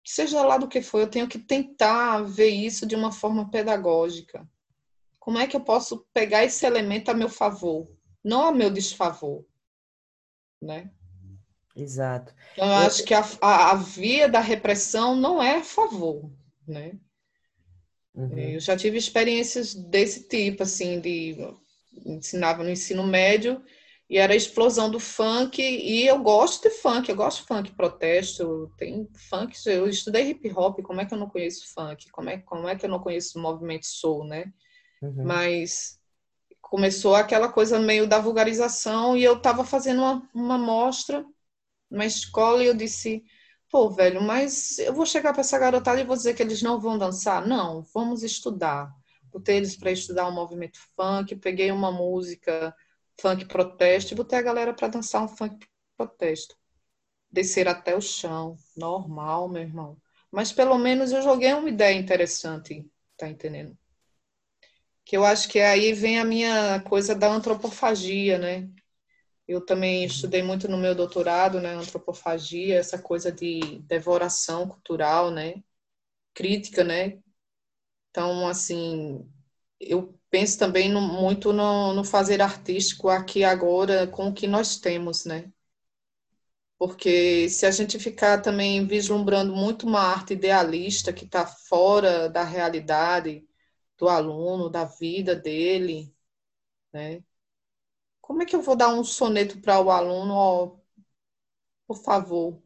seja lá do que for, eu tenho que tentar ver isso de uma forma pedagógica. Como é que eu posso pegar esse elemento a meu favor, não a meu desfavor, né? Exato. Então, eu, eu acho que a, a, a, via da repressão não é a favor, né? Uhum. Eu já tive experiências desse tipo, assim, de ensinava no ensino médio e era a explosão do funk, e eu gosto de funk, eu gosto de funk protesto, tem funk, eu estudei hip hop, como é que eu não conheço funk? Como é, como é que eu não conheço o movimento soul, né? Uhum. Mas começou aquela coisa meio da vulgarização e eu estava fazendo uma, uma mostra na escola e eu disse, pô, velho, mas eu vou chegar para essa garotada e vou dizer que eles não vão dançar? Não, vamos estudar. Botei eles para estudar o um movimento funk, peguei uma música funk protesto e botei a galera para dançar um funk protesto. Descer até o chão, normal, meu irmão. Mas pelo menos eu joguei uma ideia interessante, tá entendendo? Que eu acho que aí vem a minha coisa da antropofagia, né? Eu também estudei muito no meu doutorado, né, antropofagia, essa coisa de devoração cultural, né, crítica, né. Então, assim, eu penso também no, muito no, no, fazer artístico aqui agora com o que nós temos, né. Porque se a gente ficar também vislumbrando muito uma arte idealista que está fora da realidade do aluno, da vida dele, né, como é que eu vou dar um soneto para o aluno? Oh, por favor,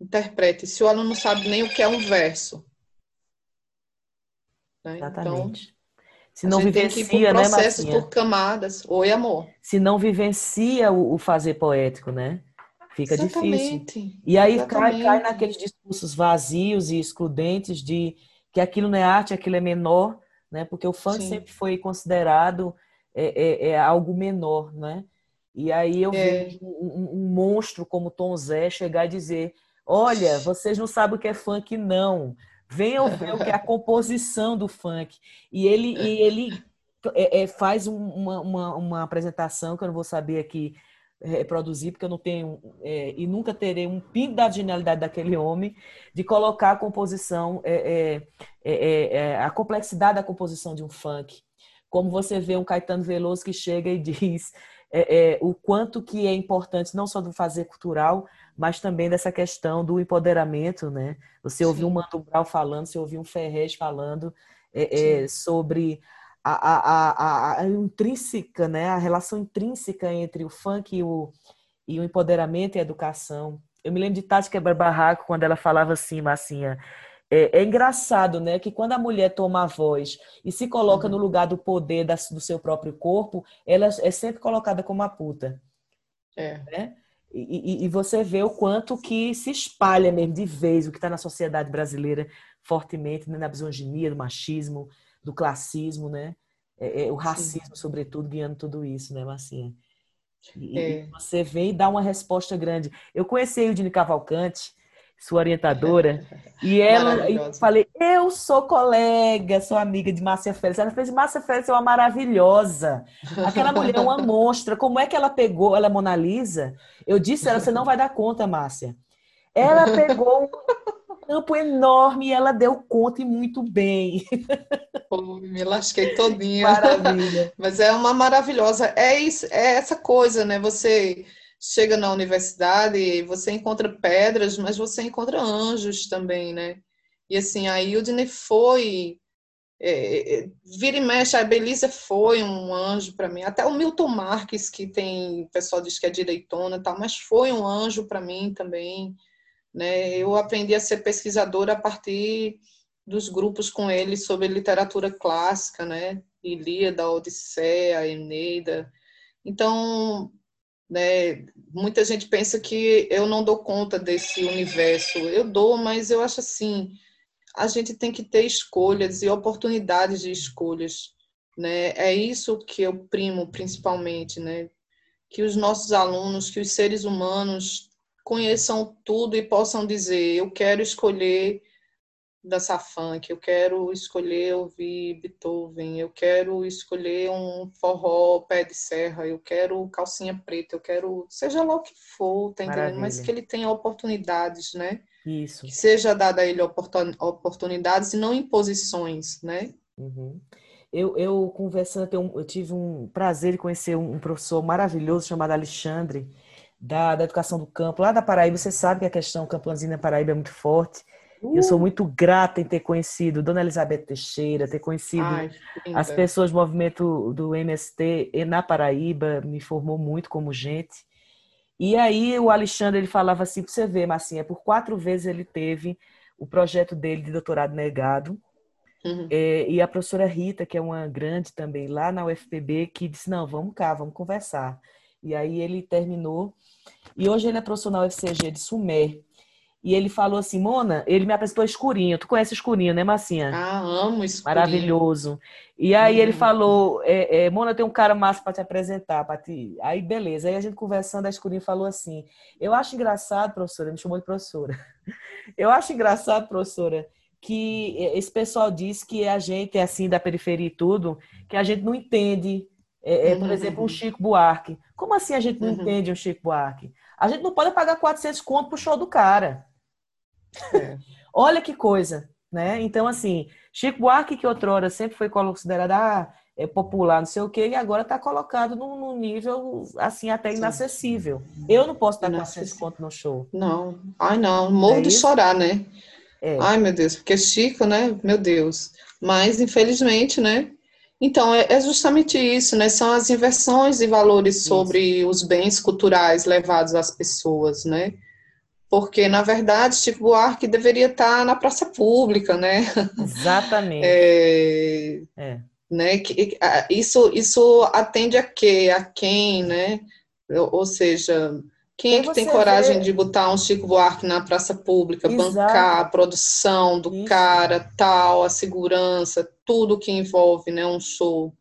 interprete. Se o aluno não sabe nem o que é um verso. Né? Exatamente. Então, se não vivencia, tem que ir por processos, né, por camadas. Oi, amor. Se não vivencia o, o fazer poético, né? Fica Exatamente. difícil. E aí cai, cai naqueles discursos vazios e excludentes de que aquilo não é arte, aquilo é menor, né? Porque o funk Sim. sempre foi considerado é, é, é algo menor, né? E aí eu é. vejo um, um, monstro como Tom Zé chegar e dizer: Olha, vocês não sabem o que é funk, não. Venham ver o que é a composição do funk. E ele, e ele é, é, faz uma, uma, uma, apresentação que eu não vou saber aqui reproduzir, porque eu não tenho é, e nunca terei um pingo da genialidade daquele homem de colocar a composição, é, a complexidade da composição de um funk como você vê um Caetano Veloso que chega e diz é, é, o quanto que é importante não só do fazer cultural, mas também dessa questão do empoderamento, né? Você ouviu um Mano Brown falando, você ouviu um Ferrez falando é, é sobre a, a, a, a, intrínseca, né? A relação intrínseca entre o funk e o, e o empoderamento e a educação. Eu me lembro de Tati Quebra Barraco, quando ela falava assim, Massinha, é, é, engraçado, né, que quando a mulher toma a voz e se coloca uhum. no lugar do poder da, do seu próprio corpo, ela é sempre colocada como a puta. É. Né? E, e, você vê o quanto que se espalha mesmo de vez o que está na sociedade brasileira fortemente, né, na misoginia, do machismo, do classismo, né? É, é, o racismo, Sim. sobretudo, guiando tudo isso, né, Marcinha? E, é. e, você vem e dá uma resposta grande. Eu conheci a Eudine Cavalcante, sua orientadora, e ela e falei, eu sou colega, sou amiga de Márcia Félix. Ela fez Márcia Félix é uma maravilhosa. Aquela mulher é uma monstra. Como é que ela pegou? Ela é Mona Lisa? Eu disse a ela, você não vai dar conta, Márcia. Ela pegou um campo enorme e ela deu conta e muito bem. Pô, me lasquei todinha. Maravilha. Mas é uma maravilhosa. É isso, é essa coisa, né? Você chega na universidade e você encontra pedras, mas você encontra anjos também, né? E assim, a Ildine foi. É, é, vira e mexe, a Belisa foi um anjo para mim. Até o Milton Marques, que tem, o pessoal diz que é direitona, tal, mas foi um anjo para mim também. Né? Eu aprendi a ser pesquisadora a partir dos grupos com ele sobre literatura clássica, né? Ilíada, Odisseia, Eneida. Então, né? Muita gente pensa que eu não dou conta desse universo. Eu dou, mas eu acho assim, a gente tem que ter escolhas e oportunidades de escolhas, né? É isso que eu primo principalmente, né? Que os nossos alunos, que os seres humanos conheçam tudo e possam dizer, eu quero escolher dançar funk, eu quero escolher ouvir Beethoven, eu quero escolher um forró pé de serra, eu quero calcinha preta, eu quero, seja lá o que for, tá entendendo? Mas que ele tenha oportunidades, né? Isso. Que seja dada a ele oportunidades e não imposições, né? Uhum. Eu, eu conversando, eu tive um prazer de conhecer um professor maravilhoso chamado Alexandre, da, da Educação do Campo, lá da Paraíba. Você sabe que a questão campanzina Paraíba é muito forte. Uh. Eu sou uh! muito grata em ter conhecido Dona Elizabeth Teixeira, ter conhecido Ai, as pessoas do movimento do MST na Paraíba, me formou muito como gente. E aí o Alexandre ele falava assim, para você ver, Marcinha, por quatro vezes ele teve o projeto dele de doutorado negado, Uhum. É, e a professora Rita, que é uma grande também lá na UFPB, que disse: Não, vamos cá, vamos conversar. E aí ele terminou. E hoje ele é profissional UFCG de Sumé. E ele falou assim, Mona, ele me apresentou Escurinho. Tu conhece Escurinho, né, Marcinha? Ah, amo Escurinho. Maravilhoso. E aí ele falou, é, é, Mona, tem um cara massa para te apresentar, para te... Aí, beleza. Aí a gente conversando, a Escurinho falou assim, eu acho engraçado, professora, me chamou de professora. Eu acho engraçado, professora, que esse pessoal diz que a gente, é assim, da periferia e tudo, que a gente não entende, é, é, por uhum. exemplo, um Chico Buarque. Como assim a gente não uhum. entende um Chico Buarque? A gente não pode pagar 400 conto pro show do cara. É. Olha que coisa, né? Então, assim, Chico Buarque, que outrora sempre foi considerado ah, é popular, não sei o quê, e agora está colocado num, num, nível, assim, até inacessível. Eu não posso dar 400 conto no show. Não. Ai, não. Morro é de isso? chorar, né? É. Ai, meu Deus, porque Chico, né? Meu Deus. Mas, infelizmente, né? Então, é, é justamente isso, né? São as inversões de valores sobre isso. os bens culturais levados às pessoas, né? Porque na verdade Chico Buarque deveria estar na praça pública, né? Exatamente. É, é. Né? Isso, isso atende a quê? A quem, né? Ou seja, quem é que tem coragem vê... de botar um Chico Buarque na praça pública, Exato. bancar a produção do isso. cara, tal, a segurança, tudo que envolve, né, um show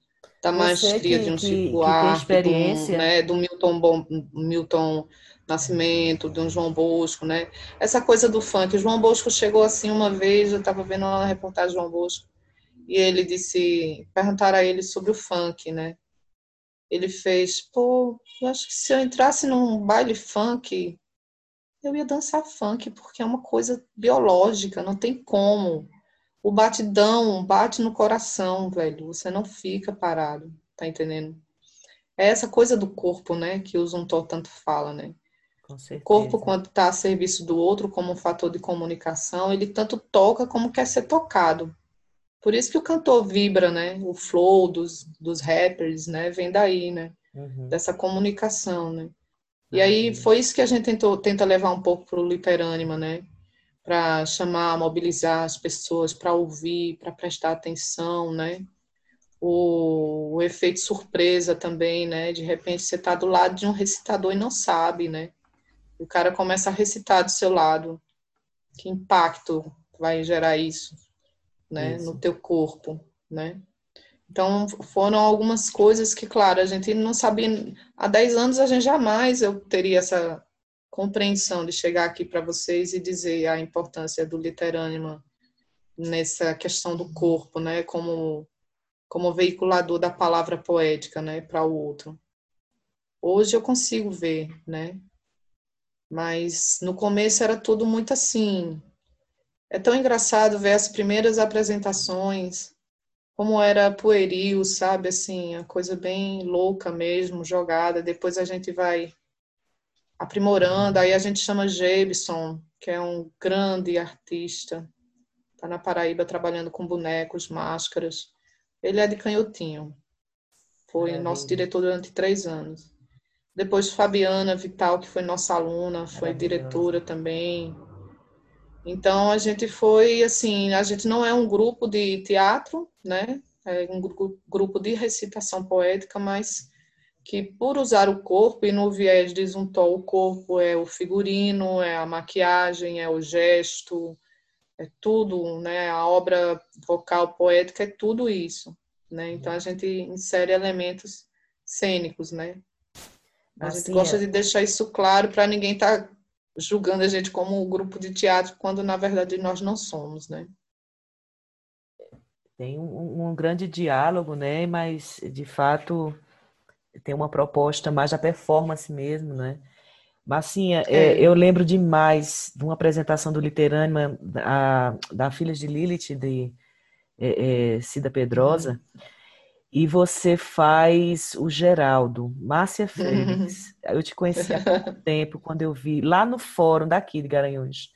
da maestria que, de um Chico Buarque, experiência. Do, né, do Milton, Bom, Milton Nascimento, de um João Bosco, né? Essa coisa do funk. O João Bosco chegou assim uma vez, eu estava vendo uma reportagem do João Bosco, e ele disse, perguntaram a ele sobre o funk, né? Ele fez, pô, eu acho que se eu entrasse num baile funk, eu ia dançar funk, porque é uma coisa biológica, não tem como. O batidão bate no coração, velho. Você não fica parado, tá entendendo? É essa coisa do corpo, né, que o Zuntor tanto fala, né? O corpo, quando está a serviço do outro como um fator de comunicação, ele tanto toca como quer ser tocado. Por isso que o cantor vibra, né? O flow dos, dos rappers, né? Vem daí, né? Uhum. Dessa comunicação, né? E aí foi isso que a gente tentou, tenta levar um pouco para o Literânima, né? Para chamar, mobilizar as pessoas, para ouvir, para prestar atenção, né? O, o, efeito surpresa também, né? De repente você está do lado de um recitador e não sabe, né? O cara começa a recitar do seu lado. Que impacto vai gerar isso, né, isso. no teu corpo, né? Então, foram algumas coisas que, claro, a gente não sabia. Há 10 anos a gente jamais eu teria essa compreensão de chegar aqui para vocês e dizer a importância do literânima nessa questão do corpo, né, como como veiculador da palavra poética, né, para o outro. Hoje eu consigo ver, né, mas no começo era tudo muito assim. É tão engraçado ver as primeiras apresentações, como era pueril, sabe? Assim, a coisa bem louca mesmo, jogada. Depois a gente vai aprimorando. Aí a gente chama Jebson, que é um grande artista. Está na Paraíba trabalhando com bonecos, máscaras. Ele é de Canhotinho. Foi é, nosso diretor durante três anos. Depois Fabiana Vital, que foi nossa aluna, foi diretora também. Então a gente foi assim, a gente não é um grupo de teatro, né? É um grupo de recitação poética, mas que por usar o corpo e no viés de Zuntó, o corpo é o figurino, é a maquiagem, é o gesto, é tudo, né? A obra vocal poética é tudo isso, né? Então a gente insere elementos cênicos, né? A assim, gente gosta é. de deixar isso claro para ninguém estar tá julgando a gente como um grupo de teatro, quando na verdade nós não somos, né? Tem um, um grande diálogo, né? Mas de fato tem uma proposta mais da performance mesmo, né? Massinha, é. é, eu lembro demais de uma apresentação do Literânima da, da Filhas de Lilith, de é, é, Cida Pedrosa, uhum e você faz o Geraldo, Márcia Félix. Eu te conheci há pouco tempo, quando eu vi lá no fórum daqui de Garanhuns.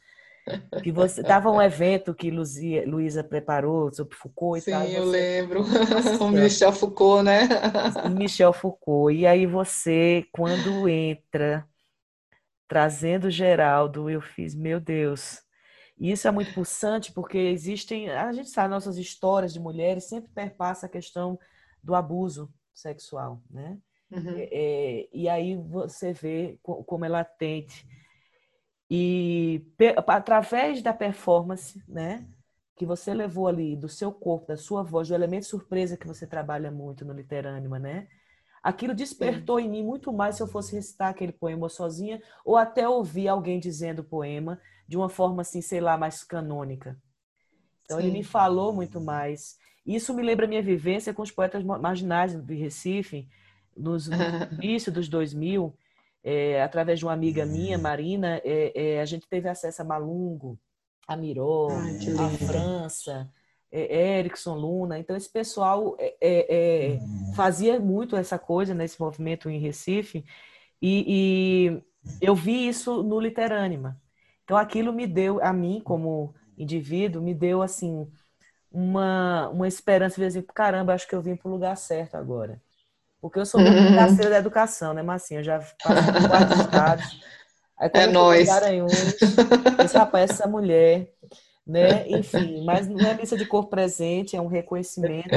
Que você tava um evento que Luzia, Luísa preparou sobre Foucault e Sim, tal. Sim, eu lembro. o Michel Foucault, né? Michel Foucault. E aí você, quando entra trazendo Geraldo, eu fiz, meu Deus. E isso é muito pulsante porque existem, a gente sabe, nossas histórias de mulheres sempre perpassa a questão do abuso sexual, né? Uhum. É, é e aí você vê como ela tente. E através da performance, né? Que você levou ali do seu corpo, da sua voz, do elemento surpresa que você trabalha muito no Literânima, né? Aquilo despertou Sim. em mim muito mais se eu fosse recitar aquele poema sozinha ou até ouvir alguém dizendo o poema de uma forma assim, sei lá, mais canônica. Então Sim. ele me falou muito mais. Isso me lembra a minha vivência com os poetas marginais de Recife, nos, no início dos 2000, é, através de uma amiga minha, Marina, é, é, a gente teve acesso a Malungo, a Miró, a França, é, Erickson Luna. Então, esse pessoal é, fazia muito essa coisa nesse movimento em Recife, e, e, eu vi isso no Literânima. Então, aquilo me deu, a mim, como indivíduo, me deu, assim, uma, uma esperança de dizer, caramba, acho que eu vim para o lugar certo agora. Porque eu sou muito uhum. da educação, né, Marcinha? Eu já passei por quatro estados. Aí, quando é eu nós. Garanhuns, esse rapaz, essa mulher né? Enfim, mas não é missa de cor presente, é um reconhecimento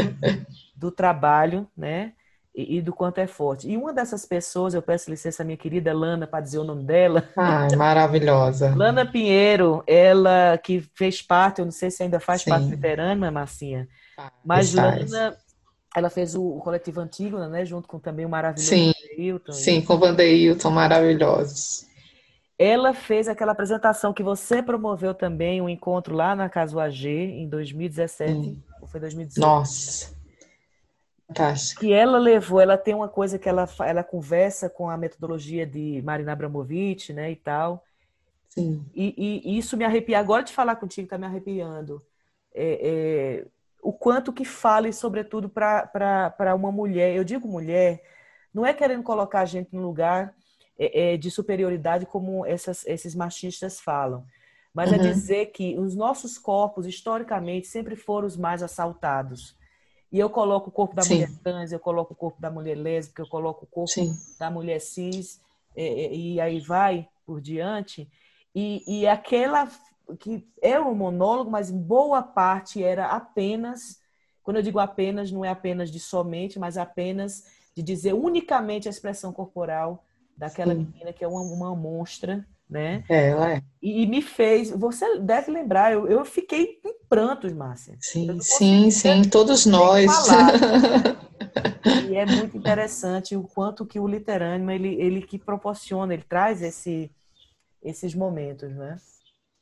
do trabalho, né? E, e, do quanto é forte. E uma dessas pessoas, eu peço licença à minha querida Lana para dizer o nome dela. Ai, maravilhosa. Lana Pinheiro, ela que fez parte, eu não sei se ainda faz Sim. parte do Veterano, Marcinha, mas Lana, ela fez o, o coletivo Antígona, né? Junto com também o maravilhoso Sim, Vandeilton. Sim, com o Vandeilton, maravilhosos. Ela fez aquela apresentação que você promoveu também, um encontro lá na Casa UAG, em 2017, hum. ou foi 2018? Nossa! Fantástico. Que ela levou, ela tem uma coisa que ela, ela conversa com a metodologia de Marina Abramovic, né, e tal. Sim. E, e, e isso me arrepia. Agora de falar contigo, tá me arrepiando. É, é, o quanto que fale, sobretudo, para uma mulher. Eu digo mulher, não é querendo colocar a gente no lugar é, é, de superioridade como essas, esses machistas falam. Mas é uhum. é dizer que os nossos corpos, historicamente, sempre foram os mais assaltados. E eu coloco o corpo da Sim. mulher trans, eu coloco o corpo da mulher lésbica, eu coloco o corpo Sim. da mulher cis, é, é, e aí vai por diante. E, e aquela que era um monólogo, mas em boa parte era apenas, quando eu digo apenas, não é apenas de somente, mas apenas de dizer unicamente a expressão corporal daquela Sim. menina que é uma, uma monstra, né? É, ela é. E, me fez, você deve lembrar, eu, eu fiquei em prantos, Márcia. Sim, sim, sim, todos nós. E é muito interessante o quanto que o literânimo ele, ele que proporciona, ele traz esse, esses momentos, né?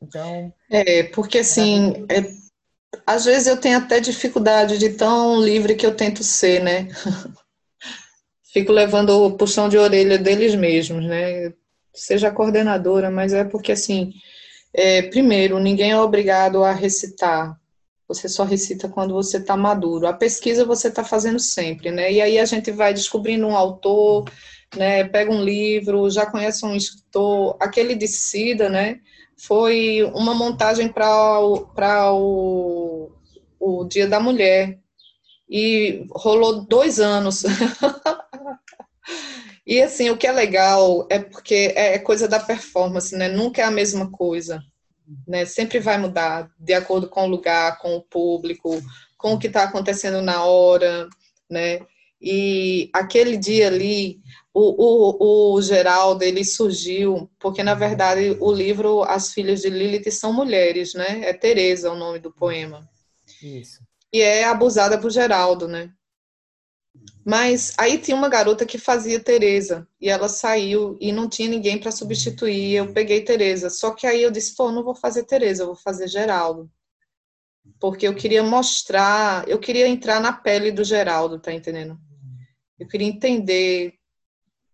Então. É, porque assim, é, às vezes eu tenho até dificuldade de tão livre que eu tento ser, né? fico levando o puxão de orelha deles mesmos, né? Seja coordenadora, mas é porque, assim, é, primeiro, ninguém é obrigado a recitar. Você só recita quando você está maduro. A pesquisa você está fazendo sempre, né? E aí a gente vai descobrindo um autor, né? Pega um livro, já conhece um escritor. Aquele de Cida, né? Foi uma montagem para o, o, o Dia da Mulher. E rolou dois anos E assim, o que é legal é porque é, é coisa da performance, né? Nunca é a mesma coisa, né? Sempre vai mudar de acordo com o lugar, com o público, com o que está acontecendo na hora, né? E aquele dia ali, o, o, o Geraldo, ele surgiu porque, na verdade, o livro As Filhas de Lilith são mulheres, né? É Teresa o nome do poema. Isso. E é abusada por Geraldo, né? Mas aí tinha uma garota que fazia Teresa e ela saiu e não tinha ninguém para substituir. Eu peguei Teresa. Só que aí eu disse, pô, não vou fazer Teresa, eu vou fazer Geraldo. Porque eu queria mostrar, eu queria entrar na pele do Geraldo, tá entendendo? Eu queria entender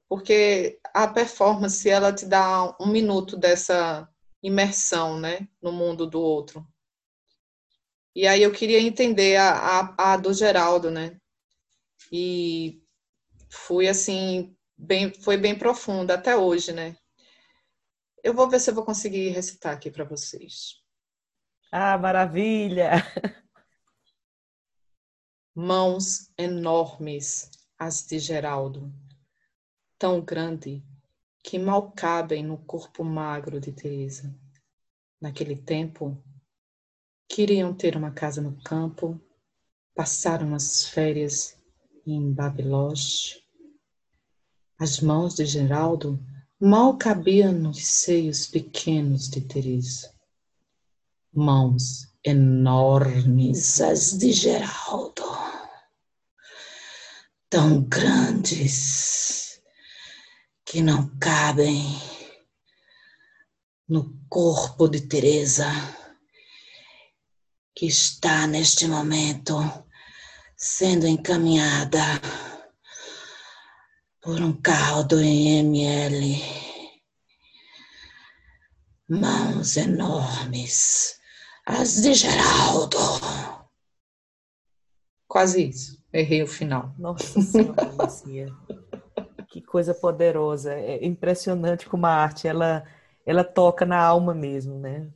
porque a performance ela te dá um minuto dessa imersão, né, no mundo do outro. E aí eu queria entender a, a, a do Geraldo, né? E fui assim, bem, foi bem profunda até hoje, né? Eu vou ver se eu vou conseguir recitar aqui para vocês. Ah, maravilha! Mãos enormes, as de Geraldo, tão grande que mal cabem no corpo magro de Teresa. naquele tempo, queriam ter uma casa no campo, passaram as férias em Babilônia. As mãos de Geraldo mal cabiam nos seios pequenos de Teresa. Mãos enormes as de Geraldo, tão grandes que não cabem no corpo de Teresa, que está neste momento sendo encaminhada por um carro do IML. Mãos enormes, as de Geraldo. Quase isso. Errei o final. Nossa Senhora, Que coisa poderosa. É impressionante como a arte ela ela toca na alma mesmo, né?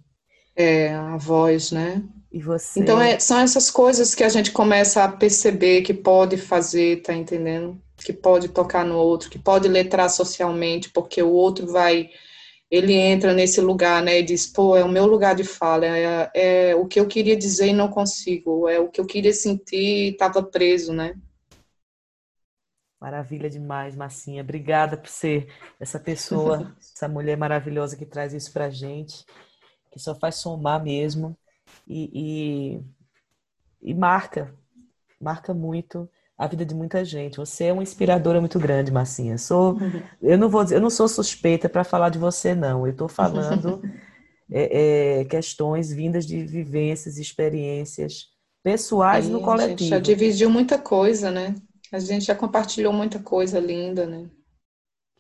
É, a voz, né? Você... Então, é, são essas coisas que a gente começa a perceber que pode fazer, tá entendendo? Que pode tocar no outro, que pode letrar socialmente, porque o outro vai, ele entra nesse lugar, né, e diz, pô, é o meu lugar de fala, é, é o que eu queria dizer e não consigo, é o que eu queria sentir e estava preso, né? Maravilha demais, Massinha. Obrigada por ser essa pessoa, essa mulher maravilhosa que traz isso pra gente, que só faz somar mesmo e, e, e marca, marca muito a vida de muita gente. Você é uma inspiradora muito grande, Massinha. Sou, eu não vou, eu não sou suspeita para falar de você, não. Eu estou falando é, é, questões vindas de vivências, experiências pessoais Sim, no coletivo. A gente já dividiu muita coisa, né? A gente já compartilhou muita coisa linda, né?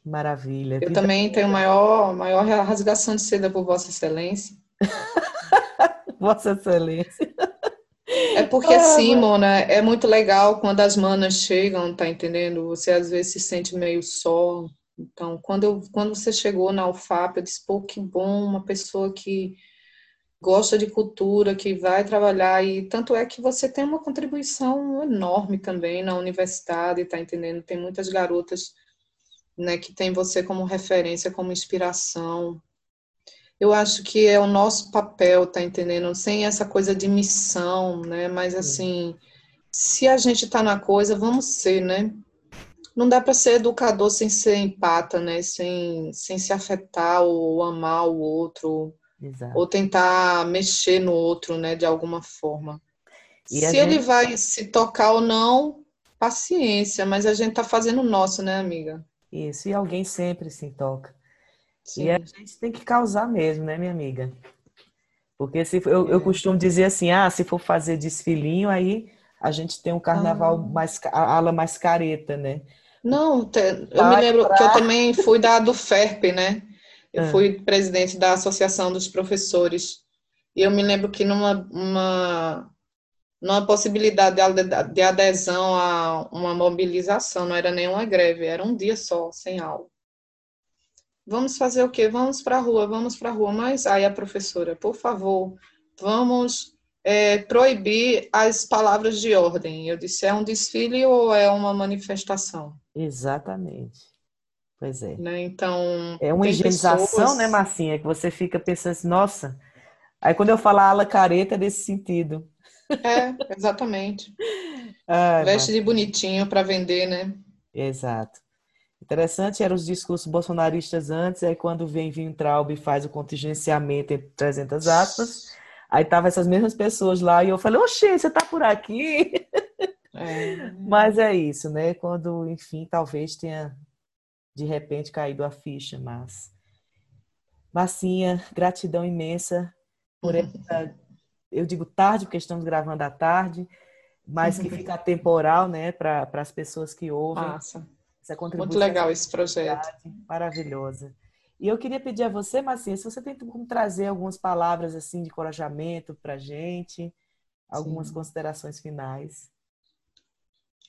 Maravilha. Eu Vida também tenho maior, maior rasgação de seda por Vossa Excelência. Vossa Excelência. É porque assim, Mona, é muito legal quando as manas chegam, tá entendendo? Você às vezes se sente meio só. Então, quando, eu, quando você chegou na UFAP, eu disse, pô, que bom, uma pessoa que gosta de cultura, que vai trabalhar, e tanto é que você tem uma contribuição enorme também na universidade, tá entendendo? Tem muitas garotas né, que tem você como referência, como inspiração. Eu acho que é o nosso papel, tá entendendo? Sem essa coisa de missão, né? Mas assim, se a gente tá na coisa, vamos ser, né? Não dá para ser educador sem ser empata, né? Sem, sem se afetar ou amar o outro Exato. ou tentar mexer no outro, né, de alguma forma. E Se ele vai se tocar ou não, paciência, mas a gente tá fazendo o nosso, né, amiga? Isso, e alguém sempre se toca. Sim. E a gente tem que causar mesmo, né, minha amiga? Porque se eu, é. eu costumo dizer assim, ah, se for fazer desfilinho, aí a gente tem um carnaval ah. mais a ala mais careta, né? Não, eu me lembro pra... que eu também fui da do FERP, né? Eu é. fui presidente da Associação dos Professores. E eu me lembro que numa uma, numa possibilidade de adesão a uma mobilização, não era nenhuma greve, era um dia só, sem aula. Vamos fazer o quê? Vamos para a rua, vamos para a rua. Mas aí a professora, por favor, vamos é, proibir as palavras de ordem. Eu disse, é um desfile ou é uma manifestação? Exatamente. Pois é. Né? Então. É uma higienização, pessoas... né, Marcinha? Que você fica pensando assim, nossa. Aí quando eu falo ala careta, é desse sentido. É, exatamente. ah, Veste de bonitinho para vender, né? Exato. Interessante eram os discursos bolsonaristas antes, aí quando vem Vintraub e faz o contingenciamento entre 300 aspas, aí tava essas mesmas pessoas lá e eu falei, oxê, você tá por aqui? É. Mas é isso, né? Quando, enfim, talvez tenha de repente caído a ficha, mas Massinha, gratidão imensa por essa, eu digo tarde porque estamos gravando à tarde, mas que fica temporal, né, para as pessoas que ouvem. Massa. Essa contribuição Muito legal esse projeto. Maravilhosa. E eu queria pedir a você, Massinha, se você tem como trazer algumas palavras assim de encorajamento para gente, algumas Sim. considerações finais.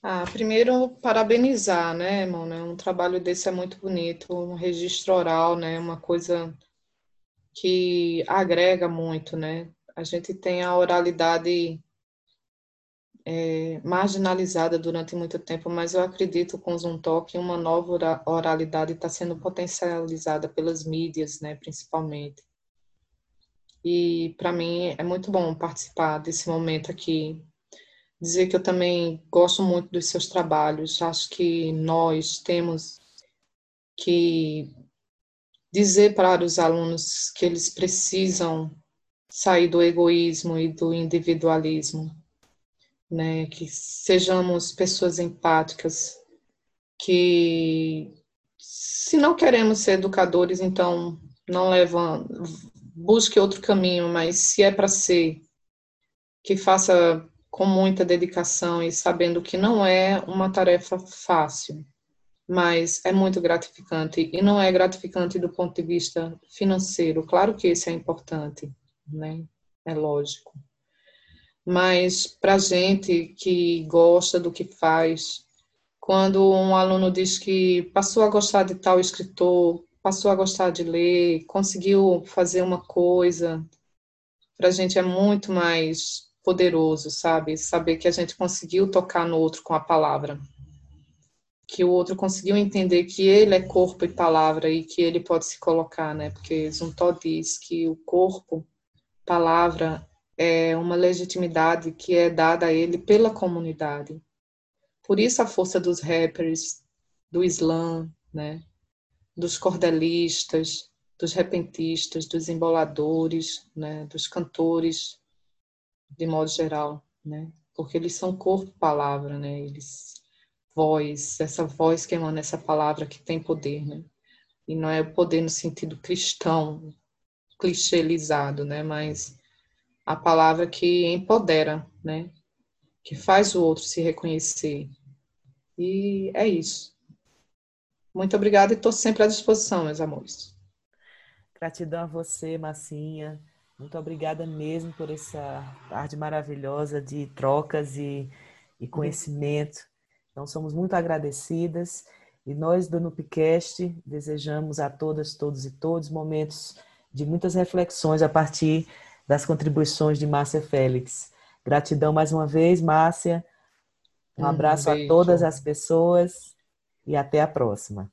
Ah, primeiro, parabenizar, né, mano? Um trabalho desse é muito bonito, um registro oral, né? Uma coisa que agrega muito, né? A gente tem a oralidade é, marginalizada durante muito tempo, mas eu acredito com o Zoom Talk uma nova oralidade está sendo potencializada pelas mídias, né, principalmente. E para mim é muito bom participar desse momento aqui. Dizer que eu também gosto muito dos seus trabalhos. Acho que nós temos que dizer para os alunos que eles precisam sair do egoísmo e do individualismo, né? Que sejamos pessoas empáticas, que se não queremos ser educadores, então não leva, busque outro caminho, mas se é para ser, que faça com muita dedicação e sabendo que não é uma tarefa fácil, mas é muito gratificante e não é gratificante do ponto de vista financeiro. Claro que isso é importante, né? É lógico. Mas para gente que gosta do que faz, quando um aluno diz que passou a gostar de tal escritor, passou a gostar de ler, conseguiu fazer uma coisa, para a gente é muito mais poderoso, sabe? Saber que a gente conseguiu tocar no outro com a palavra. Que o outro conseguiu entender que ele é corpo e palavra e que ele pode se colocar, né? Porque Zuntó diz que o corpo palavra é uma legitimidade que é dada a ele pela comunidade. Por isso a força dos rappers, do slam, né? dos cordelistas, dos repentistas, dos emboladores, né? dos cantores, de modo geral, né? porque eles são corpo-palavra, né? eles voz, essa voz que emana essa palavra que tem poder, né? E não é o poder no sentido cristão, clichêizado, né? Mas a palavra que empodera, né? Que faz o outro se reconhecer. E é isso. Muito obrigada e estou sempre à disposição, meus amores. Gratidão a você, Massinha. Muito obrigada mesmo por essa tarde maravilhosa de trocas e, e conhecimento. Então, somos muito agradecidas. E nós do Nupcast desejamos a todas, todos e todos momentos de muitas reflexões a partir das contribuições de Márcia Félix. Gratidão mais uma vez, Márcia. Um abraço um a todas as pessoas e até a próxima.